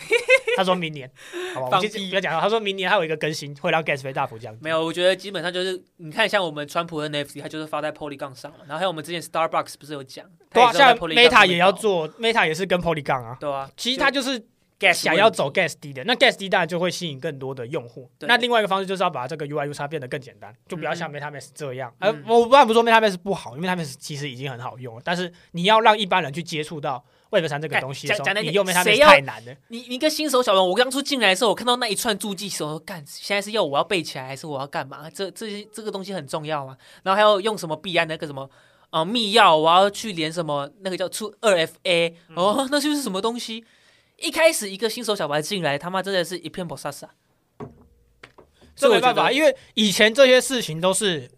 <laughs> 他说明年，好吧，我们先不要讲了。他说明年还有一个更新会让 gas 费大幅降低。没有，我觉得基本上就是你看，像我们川普的 NFT，它就是发在 Polygon 上嘛。然后还有我们之前 Starbucks 不是有讲，对像 Meta 也要，做，Meta 也是跟 Polygon 啊。对啊，其实它就是 gas 想要走 gas 低的，那 gas 低当然就会吸引更多的用户。那另外一个方式就是要把这个 UI U 叉变得更简单，就不要像嗯 MetaMask 这样。嗯呃，我当然不说 MetaMask 不好，因为 MetaMask 其实已经很好用了，但是你要让一般人去接触到 Web 三这个东西的时候，讲讲你用谁 MetaMask 要太难了。你你一个新手小白，我刚出进来的时候，我看到那一串注记时候，干，现在是要我要背起来，还是我要干嘛？这这些这个东西很重要吗？然后还要用什么币安那个什么呃密钥，我要去连什么那个叫出二 FA 哦，那就是什么东西？一开始一个新手小白进来，他妈真的是一片不飒飒。这没办法，因为以前这些事情都是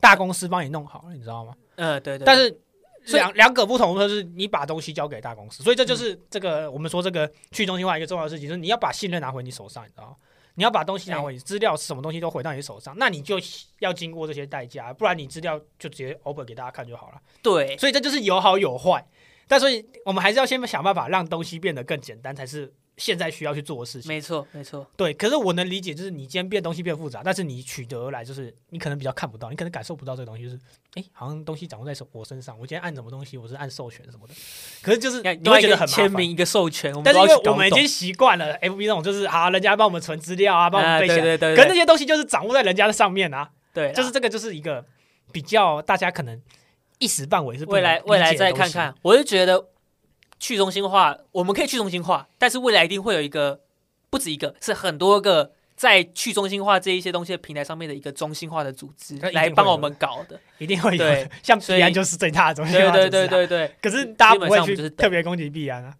大公司帮你弄好了，你知道吗？嗯，对对。但是两两个不同的是，你把东西交给大公司，所以这就是这个我们说这个去中心化一个重要的事情，就是你要把信任拿回你手上，你知道吗？你要把东西拿回，资料什么东西都回到你手上，那你就要经过这些代价，不然你资料就直接 open 给大家看就好了。对，所以这就是有好有坏，但所以我们还是要先想办法让东西变得更简单，才是现在需要去做的事情。没错没错。对，可是我能理解，就是你今天变东西变复杂，但是你取得而来，就是你可能比较看不到，你可能感受不到这个东西，就是哎，好像东西掌握在手我身上，我今天按什么东西，我是按授权什么的，可是就是你会觉得很。签名一个授权，但是因为我们已经习惯了 FB 那种，就是好，人家帮我们存资料啊，帮我们对对对，可是那些东西就是掌握在人家的上面啊，对，就是这个就是一个比较大家可能一时半会是未来未来再看看。我就觉得去中心化，我们可以去中心化，但是未来一定会有一个不止一个，是很多个在去中心化这一些东西的平台上面的一个中心化的组织来帮我们搞的。一定会有对，像币安就是最大的东西。对对对对对。可是大家不会去特别攻击币安啊。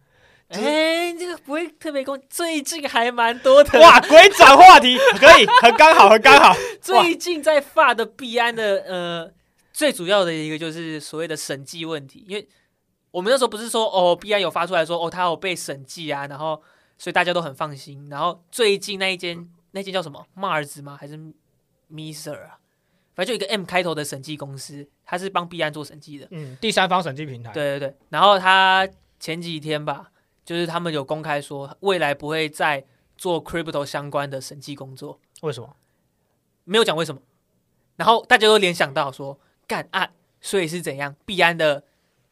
就是哎，这个不会特别攻，最近还蛮多的。哇，鬼转话题，可以，<laughs> 很刚好，很刚好。最近在发的币安的呃，最主要的一个就是所谓的审计问题，因为我们那时候不是说哦，币安有发出来说哦，他有被审计啊，然后所以大家都很放心。然后最近那一间那间叫什么 Mars 吗？还是 Miser 啊？反正就一个 M 开头的审计公司，它是帮币安做审计的。嗯，第三方审计平台。，对对对，然后他前几天吧，就是他们有公开说，未来不会再做 crypto 相关的审计工作。为什么？没有讲为什么，然后大家都联想到说，干啊，所以是怎样？币安的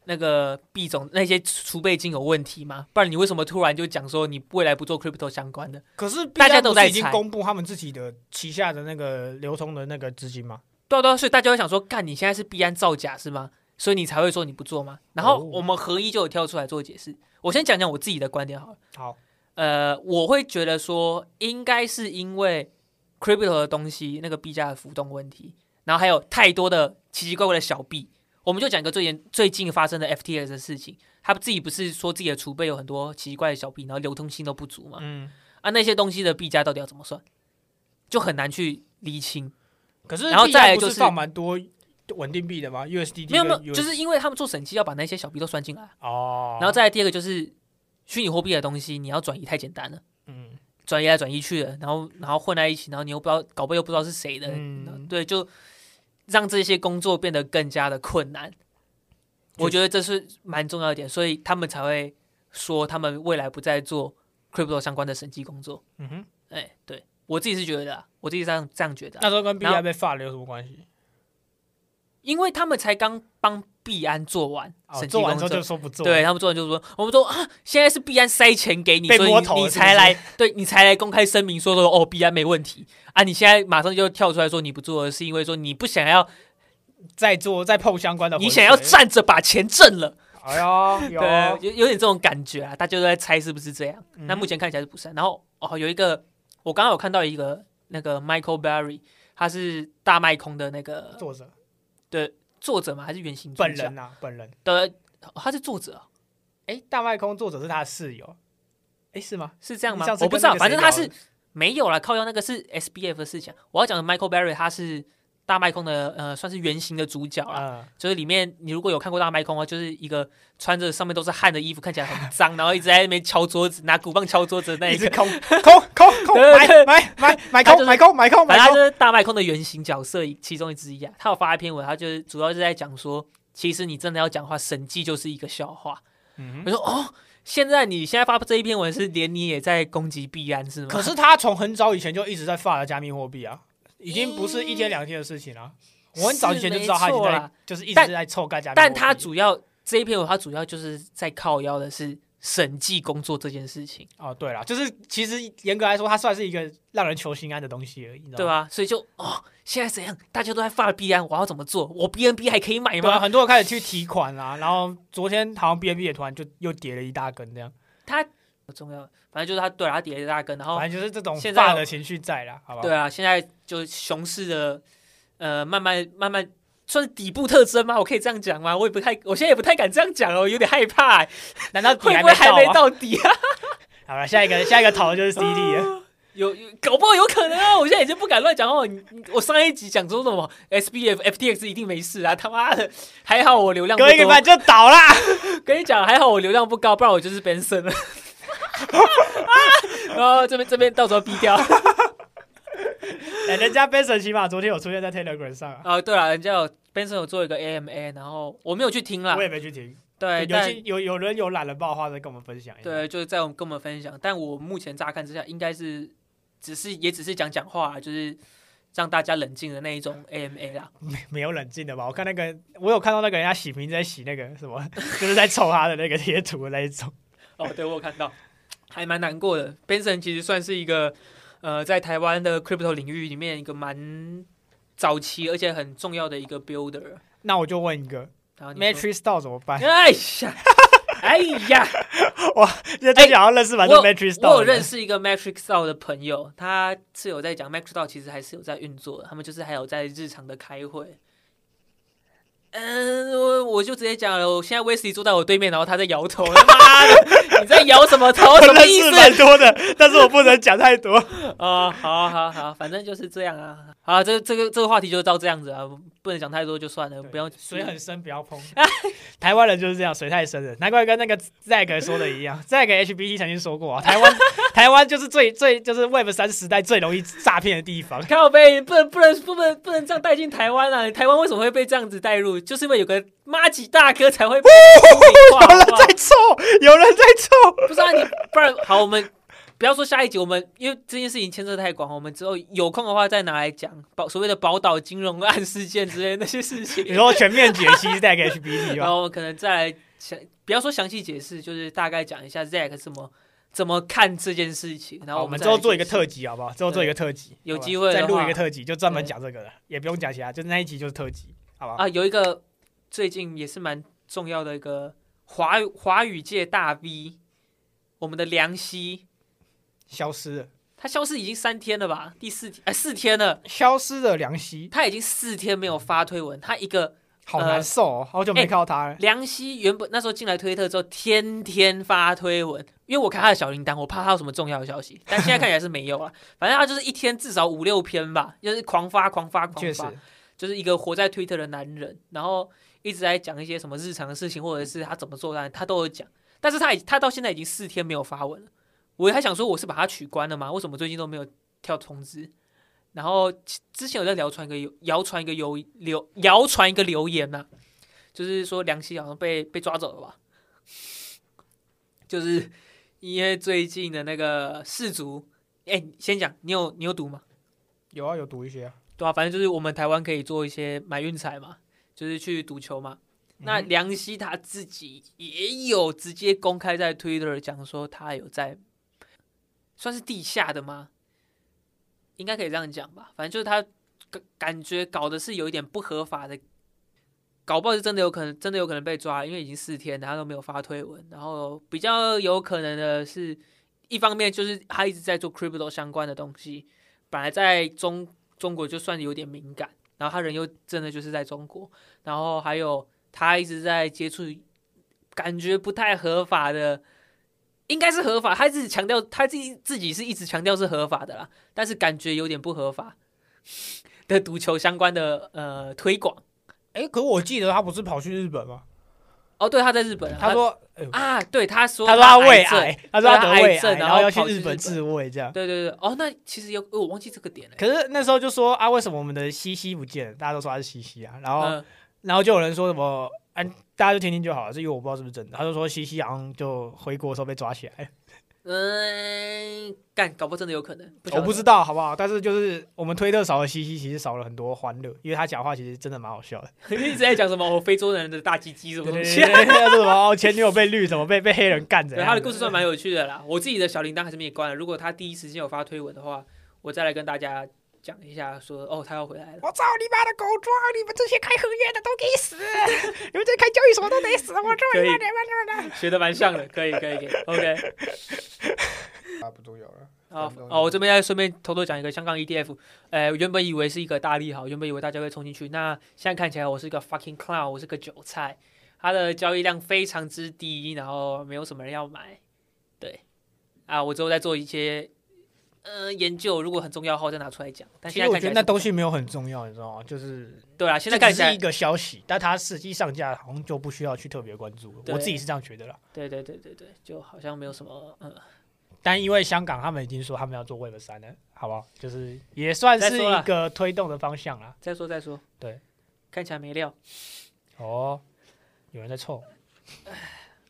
那个币种那些储备金有问题吗？不然你为什么突然就讲说你未来不做 crypto 相关的？可是大家都在已经公布他们自己的旗下的那个流通的那个资金吗？对啊对啊，所以大家会想说，干你现在是币安造假是吗？所以你才会说你不做吗？然后哦我们合一就有跳出来做解释。我先讲讲我自己的观点好了。好，呃，我会觉得说，应该是因为 crypto 的东西那个币价的浮动问题，然后还有太多的奇奇怪怪的小币。我们就讲一个最严最近发生的 FTX 的事情，他自己不是说自己的储备有很多奇奇怪的小币，然后流通性都不足嘛？嗯，啊，那些东西的币价到底要怎么算，就很难去厘清。可是然后再来就是是放蛮多稳定币的吗？USDT 没有没有，就是因为他们做审计要把那些小币都算进来，哦，然后再来第二个就是虚拟货币的东西，你要转移太简单了。嗯，转移来转移去的，然后然后混在一起，然后你又不知道搞不又不知道是谁的，嗯对，就让这些工作变得更加的困难。我觉得这是蛮重要一点，所以他们才会说他们未来不再做 crypto 相关的审计工作。嗯哼，哎，对我自己是觉得啊，我自己这样这样觉得啊、那时候跟 B I 被罚了有什么关系？因为他们才刚帮币安做完哦，审计做完之后工作，就说不做，对，他们做完就说，我们说啊，现在是币安塞钱给你，所以你你才来，对你才来公开声明说说哦，币安没问题。啊，你现在马上就跳出来说你不做，是因为说你不想要，再做再碰相关的，你想要站着把钱挣了，哎呀，有。对，有有点这种感觉啊，大家都在猜是不是这样。那嗯目前看起来是不是啊？然后哦，有一个我刚刚有看到一个那个 Michael Barry，他是大麦空的那个作者作者吗？还是原型本人啊，本人，的？哦他是作者啊，哎，大麦空作者是他的室友，哎，是吗？是这样吗我不知道，反正他是没有啦，靠腰那个是 SBF 的事情。我要讲的 Michael Barry，他是大麦空的呃，算是原型的主角啦。嗯，就是里面你如果有看过大麦空的话，就是一个穿着上面都是汗的衣服，看起来很脏，<laughs> 然后一直在那边敲桌子，拿鼓棒敲桌子的那一个。<laughs> 空空空空，<laughs> 买买买买空买空买空买空，反正他就是大麦空的原型角色其中之一啊。他有发一篇文，他就是主要是在讲说，其实你真的要讲话，审计就是一个笑话。嗯我说哦，现在你现在发这一篇文是连你也在攻击币安是吗？可是他从很早以前就一直在发的加密货币啊，已经不是一天两天的事情了。我很早以前就知道他已经在就是一直在凑干加密货币，但他主要这一篇文，他主要就是在靠腰的是审计工作这件事情，哦，对了，就是其实严格来说，它算是一个让人求心安的东西而已？对吧？所以就哦，现在怎样？大家都在发 B N，，我要怎么做？我 BNB 还可以买吗？很多人开始去提款啦、然后昨天好像 B N B 也突然就又跌了一大根这样，他不重要，反正就是他对啊他跌了一大根，然后反正就是这种现在的情绪在啦，好吧？对啊，现在就熊市的呃，慢慢慢慢。算是底部特征吗？我可以这样讲吗？我也不太，我现在也不太敢这样讲哦，我有点害怕、欸，<laughs> 难道底会不会还没没到底啊？<laughs> 好了，下一个下一个逃的就是 C D 了。<laughs> 有有，搞不好有可能啊！我现在已经不敢乱讲话。我上一集讲说什么 SBF FTX 一定没事啊！他妈的，还好我流量隔一个半就倒啦。跟你讲，还好我流量不高，不然我就是 Benson 了。<laughs> 然后这边这边到时候逼掉。<laughs> 哎、人家 Benson 起码昨天有出现在 Telegram 上啊，啊，对了，人家有 Benson 有做一个 AMA，然后我没有去听啦我。也没去听。对，有有有人有懒人爆话在跟我们分享一下。对，就是在我们跟我们分享。但我目前乍看之下，应该是只是也只是讲讲话，就是让大家冷静的那一种 AMA 啦。没没有冷静的吧？我看那个，我有看到那个人家洗名字在洗那个什么，<laughs> 就是在抽他的那个贴图的那一种。哦，对我有看到，还蛮难过的。Benson 其实算是一个呃，在台湾的 crypto 领域里面一个蛮早期而且很重要的一个 builder。那我就问一个然后你，Matrix 到怎么办？哎呀，哎呀，<laughs> 就就想要认识蛮多 Matrix 我有到的人认识一个 Matrix DAO 的朋友，他是有在讲 Matrix DAO 其实还是有在运作的，他们就是还有在日常的开会。嗯，我我就直接讲了，我现在 Wesley 坐在我对面，然后他在摇头，他妈的，你在摇什么头？什么意认识蛮思？<laughs> 多的，但是我不能讲太多。<laughs> 哦，好好好，反正就是这样啊。好，这这个这个话题就到这样子啊，不能讲太多就算了，不要水很深，不要碰。<laughs> 台湾人就是这样，水太深了，难怪跟那个 Zack 说的一样。<laughs> Zack HBT 曾经说过啊，台湾 <laughs> 台湾就是最最就是 Web 三时代最容易诈骗的地方。靠背，不能不能不能不能这样带进台湾啊！台湾为什么会被这样子带入？就是因为有个妈吉大哥才会有人在凑，有人在凑。不是啊，你不然好，我们不要说下一集，我们因为这件事情牵涉太广，我们之后有空的话再拿来讲宝所谓的宝岛金融案事件之类的那些事你情，说全面解析 Zack HBT 吧？然后我可能再来详，不要说详细解释，就是大概讲一下 Zack 怎么怎么看这件事情，然后，我们之后做一个特辑，好不好？之后做一个特辑，有机会再录一个特辑，就专门对讲这个的，也不用讲其他，就那一集就是特辑，好吧？啊，有一个最近也是蛮重要的一个华语华语界大 V，我们的梁希，消失了，他消失已经三天了吧？第四天哎四天了，消失的梁希，他已经四天没有发推文，他一个好难受哦，好久没哎看到他了。梁希原本那时候进来推特之后，天天发推文，因为我看他的小铃铛，我怕他有什么重要的消息，<laughs> 但现在看起来是没有了。反正他就是一天至少五六篇吧，就是狂发狂发狂发，，就是一个活在推特的男人，然后一直在讲一些什么日常的事情，或者是他怎么做的，他都有讲。但是他已他到现在已经四天没有发文了，我还想说我是把他取关了吗？为什么最近都没有跳通知？然后之前有在谣传一个有谣传一个有流谣传一个留言呐、就是说梁希好像被被抓走了吧？<laughs> 就是因为最近的那个氏族，哎、先讲，你有你有赌吗？有啊，有赌一些啊。对啊，反正就是我们台湾可以做一些买运彩嘛，就是去赌球嘛。那梁希他自己也有直接公开在 Twitter 讲说，他有在算是地下的吗？应该可以这样讲吧。反正就是他感感觉搞的是有一点不合法的，搞不好是真的有可能，真的有可能被抓，因为已经四天了，他都没有发推文。然后比较有可能的是，一方面就是他一直在做 crypto 相关的东西，本来在中中国就算有点敏感，然后他人又真的就是在中国，然后还有他一直在接触感觉不太合法的，应该是合法，他自己强调他自己自己是一直强调是合法的啦，但是感觉有点不合法 <laughs> 的赌球相关的呃推广。哎、可我记得他不是跑去日本吗？哦，对，他在日本啊，他说，啊，对，他说他说他胃癌，他说他得胃癌，然后要去日本日治胃这样。对对对，哦，那其实有，哦我忘记这个点了。可是那时候就说啊，为什么我们的西西不见了？大家都说他是西西啊，然后、嗯，然后就有人说什么，啊，大家就听听就好了，这因为我不知道是不是真的。他就说西西好像就回国的时候被抓起来，嗯，干，搞不真的有可能，不我不知道好不好？但是就是我们推特少了西西，其实少了很多欢乐，因为他讲话其实真的蛮好笑的。<laughs> 一直在讲什么我非洲人的大鸡鸡什么东西 <laughs> 什么哦前女友被绿，什么被被黑人干着？对他的故事算蛮有趣的啦。我自己的小铃铛还是没关了。如果他第一时间有发推文的话，我再来跟大家讲一下说，哦，他要回来了。我操你妈的狗庄！你们这些开合约的都给死！<laughs> 你们这开交易所都得死！我终可以于把你们学的蛮像的，可以可以可以，OK。啊，<laughs> 不重要了。好哦，我这边再顺便偷偷讲一个香港 ETF，呃，原本以为是一个大利好，原本以为大家会冲进去，那现在看起来我是一个 fucking clown，我是个韭菜，它的交易量非常之低，然后没有什么人要买，对，啊，我之后再做一些呃研究，如果很重要的话再拿出来讲，但其实我觉得那东西没有很重要，你知道吗？就是对啊，现在看起来是一个消息，但它实际上架好像就不需要去特别关注我自己是这样觉得啦。对对对对对，就好像没有什么嗯。但因为香港他们已经说他们要做 Web 三了，好不好？就是也算是一个推动的方向啦。再说再说，对，看起来没料哦，有人在凑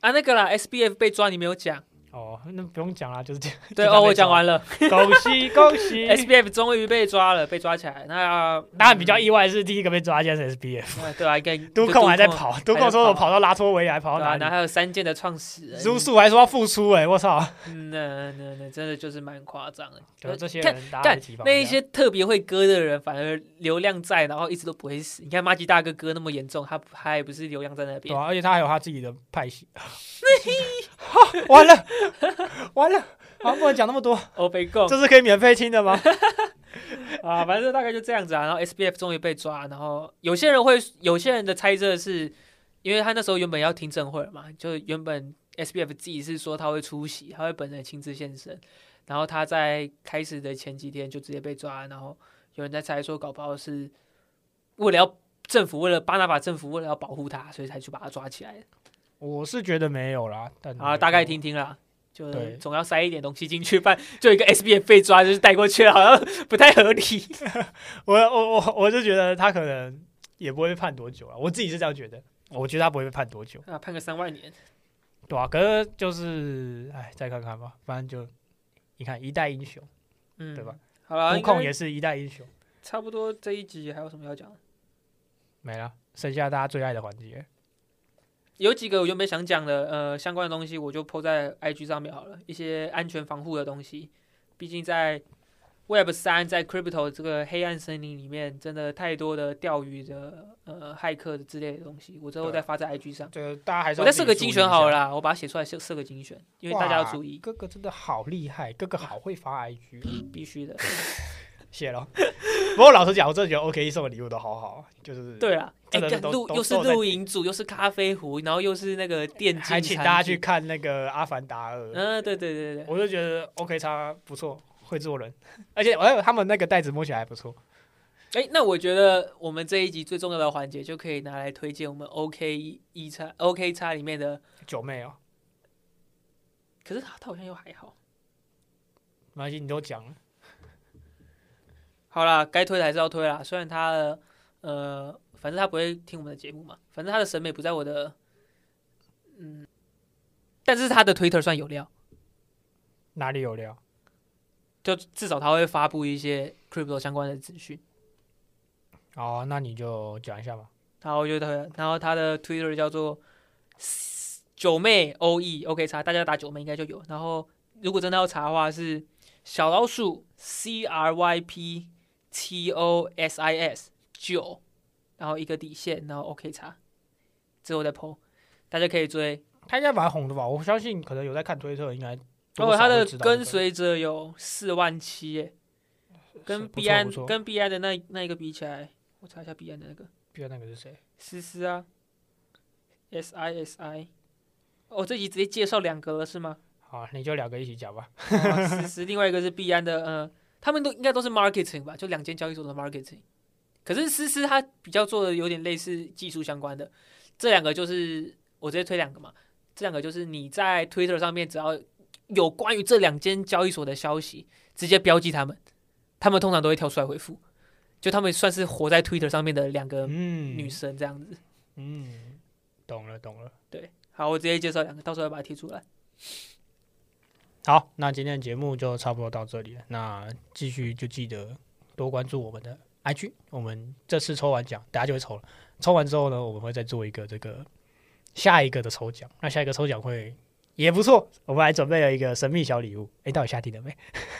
啊。那个啦，SBF 被抓，你没有讲。哦，那不用讲啦，就是这样。<laughs> 对哦，我讲，完了 <laughs> 恭喜恭喜！，SBF 终于被抓了，被抓起来。那当然比较意外是第一个被抓，竟然是 SBF，呃 <laughs> 对啊，应该都控还在跑，都控说我跑，到拉脱维亚，跑到哪里？然后还有三件的创始人，苏素还说要复出，哎，我操！嗯，那那那真的就是蛮夸张的。就这些人，大家干来提防那一些特别会割的人，反而流量在，然后一直都不会死。你看马吉大哥割那么严重，他他也不是流量在那边。对啊，而且他还有他自己的派系。<laughs> 完了，完了，好，不能讲那么多，欧北贡这是可以免费听的吗？<laughs> 啊，反正大概就这样子啊。然后 SBF 终于被抓，然后有些人会，有些人的猜测是，因为他那时候原本要听证会嘛，就原本 SBF 自己是说他会出席，他会本人亲自现身，然后他在开始的前几天就直接被抓，然后有人在猜说，搞不好是为了要政府为了巴拿马政府为了要保护他，所以才去把他抓起来的。我是觉得没有啦，但啊，大概听听啦。就总要塞一点东西进去，不然就一个 <laughs> SBF 被抓，就是带过去了，好像不太合理。<laughs> 我我我我就觉得他可能也不会被判多久啊，我自己是这样觉得，我觉得他不会被判多久，啊，判个三万年。对啊，可是就是，哎，再看看吧，反正就你看一代英雄，嗯，对吧？好了，悟空也是一代英雄，差不多这一集还有什么要讲？没了，剩下大家最爱的环节。有几个我原本想讲的，呃，相关的东西我就 po 在 IG 上面好了，一些安全防护的东西。毕竟在 Web 三，在 Crypto 这个黑暗森林里面，真的太多的钓鱼的、呃，骇客的之类的东西。我之后再发在 IG 上。对大家还是我再设个精选好了啦，我把它写出来设设个精选，因为大家要注意，哥哥真的好厉害，哥哥好会发 IG，<laughs> 必须的。谢了。<laughs> 不过老实讲，我真的觉得 OK 送的礼物都好好，就是对啊，哎、真的干都都露又是都在露营组，又是咖啡壶，然后又是那个电竞，还请大家去。看那个《阿凡达二》，嗯，对对对对对。我就觉得 OK 叉不错，会做人，<laughs> 而且还有他们那个袋子摸起来还不错。哎、那我觉得我们这一集最重要的环节就可以拿来推荐我们 OK 一叉 OK 叉里面的，九妹哦，可是他他好像又还好。没关系，你都讲了。好啦，该推的还是要推啦。虽然他的呃，反正他不会听我们的节目嘛，反正他的审美不在我的，嗯，但是他的 Twitter 算有料。哪里有料？就至少他会发布一些 crypto 相关的资讯。哦，那你就讲一下吧。然后我觉得，然后他的 Twitter 叫做九妹 O E OK 查，大家打九妹应该就有。然后如果真的要查的话，是小老鼠 C R Y P T O S I S 九，然后一个底线，然后 OK 查，之后再 PO，大家可以追。他应该蛮红的吧？我相信可能有在看推特，应该然后他的跟随者有四万七耶，跟不币安错不错跟币安的那那一个比起来，我查一下币安的那个 B I 那个是谁？思思啊，S I S I，哦，这集直接介绍两个了是吗？好，你就两个一起讲吧。<laughs> 哦思思，另外一个是 B 安的，呃，他们都应该都是 marketing 吧，就两间交易所的 marketing。可是思思他比较做的有点类似技术相关的，这两个就是我直接推两个嘛，这两个就是你在 Twitter 上面只要有关于这两间交易所的消息，直接标记他们，他们通常都会跳出来回复，就他们算是活在 Twitter 上面的两个嗯，女生这样子。嗯，懂了懂了。对，好，我直接介绍两个，到时候要把它贴出来。好，那今天的节目就差不多到这里了。那继续就记得多关注我们的 IG，我们这次抽完奖，大家就会抽了。抽完之后呢，我们会再做一个这个下一个的抽奖。那下一个抽奖会也不错，我们还准备了一个神秘小礼物。诶，到底下定了没？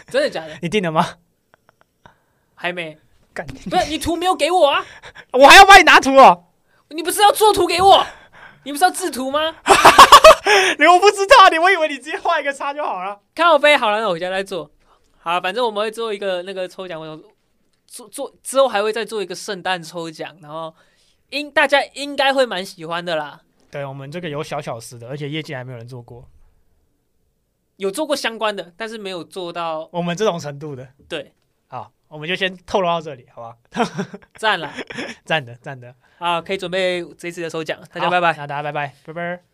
真的假的？你定了吗？还没？干，不是你图没有给我啊？<laughs> 我还要帮你拿图哦。你不是要做图给我？你不是要制图吗？<laughs> 你我不知道，你我以为你直接画一个叉就好了。看我飞好了，那我回家再做。好，反正我们会做一个那个抽奖活动，做做之后还会再做一个圣诞抽奖，然后应大家应该会蛮喜欢的啦。对我们这个有小小时的，而且业界还没有人做过，有做过相关的，但是没有做到我们这种程度的。对，好，我们就先透露到这里，好吧？赞了。<laughs> 赞的，赞的。好，可以准备这次的抽奖，大家好拜拜。那大家拜拜，拜拜。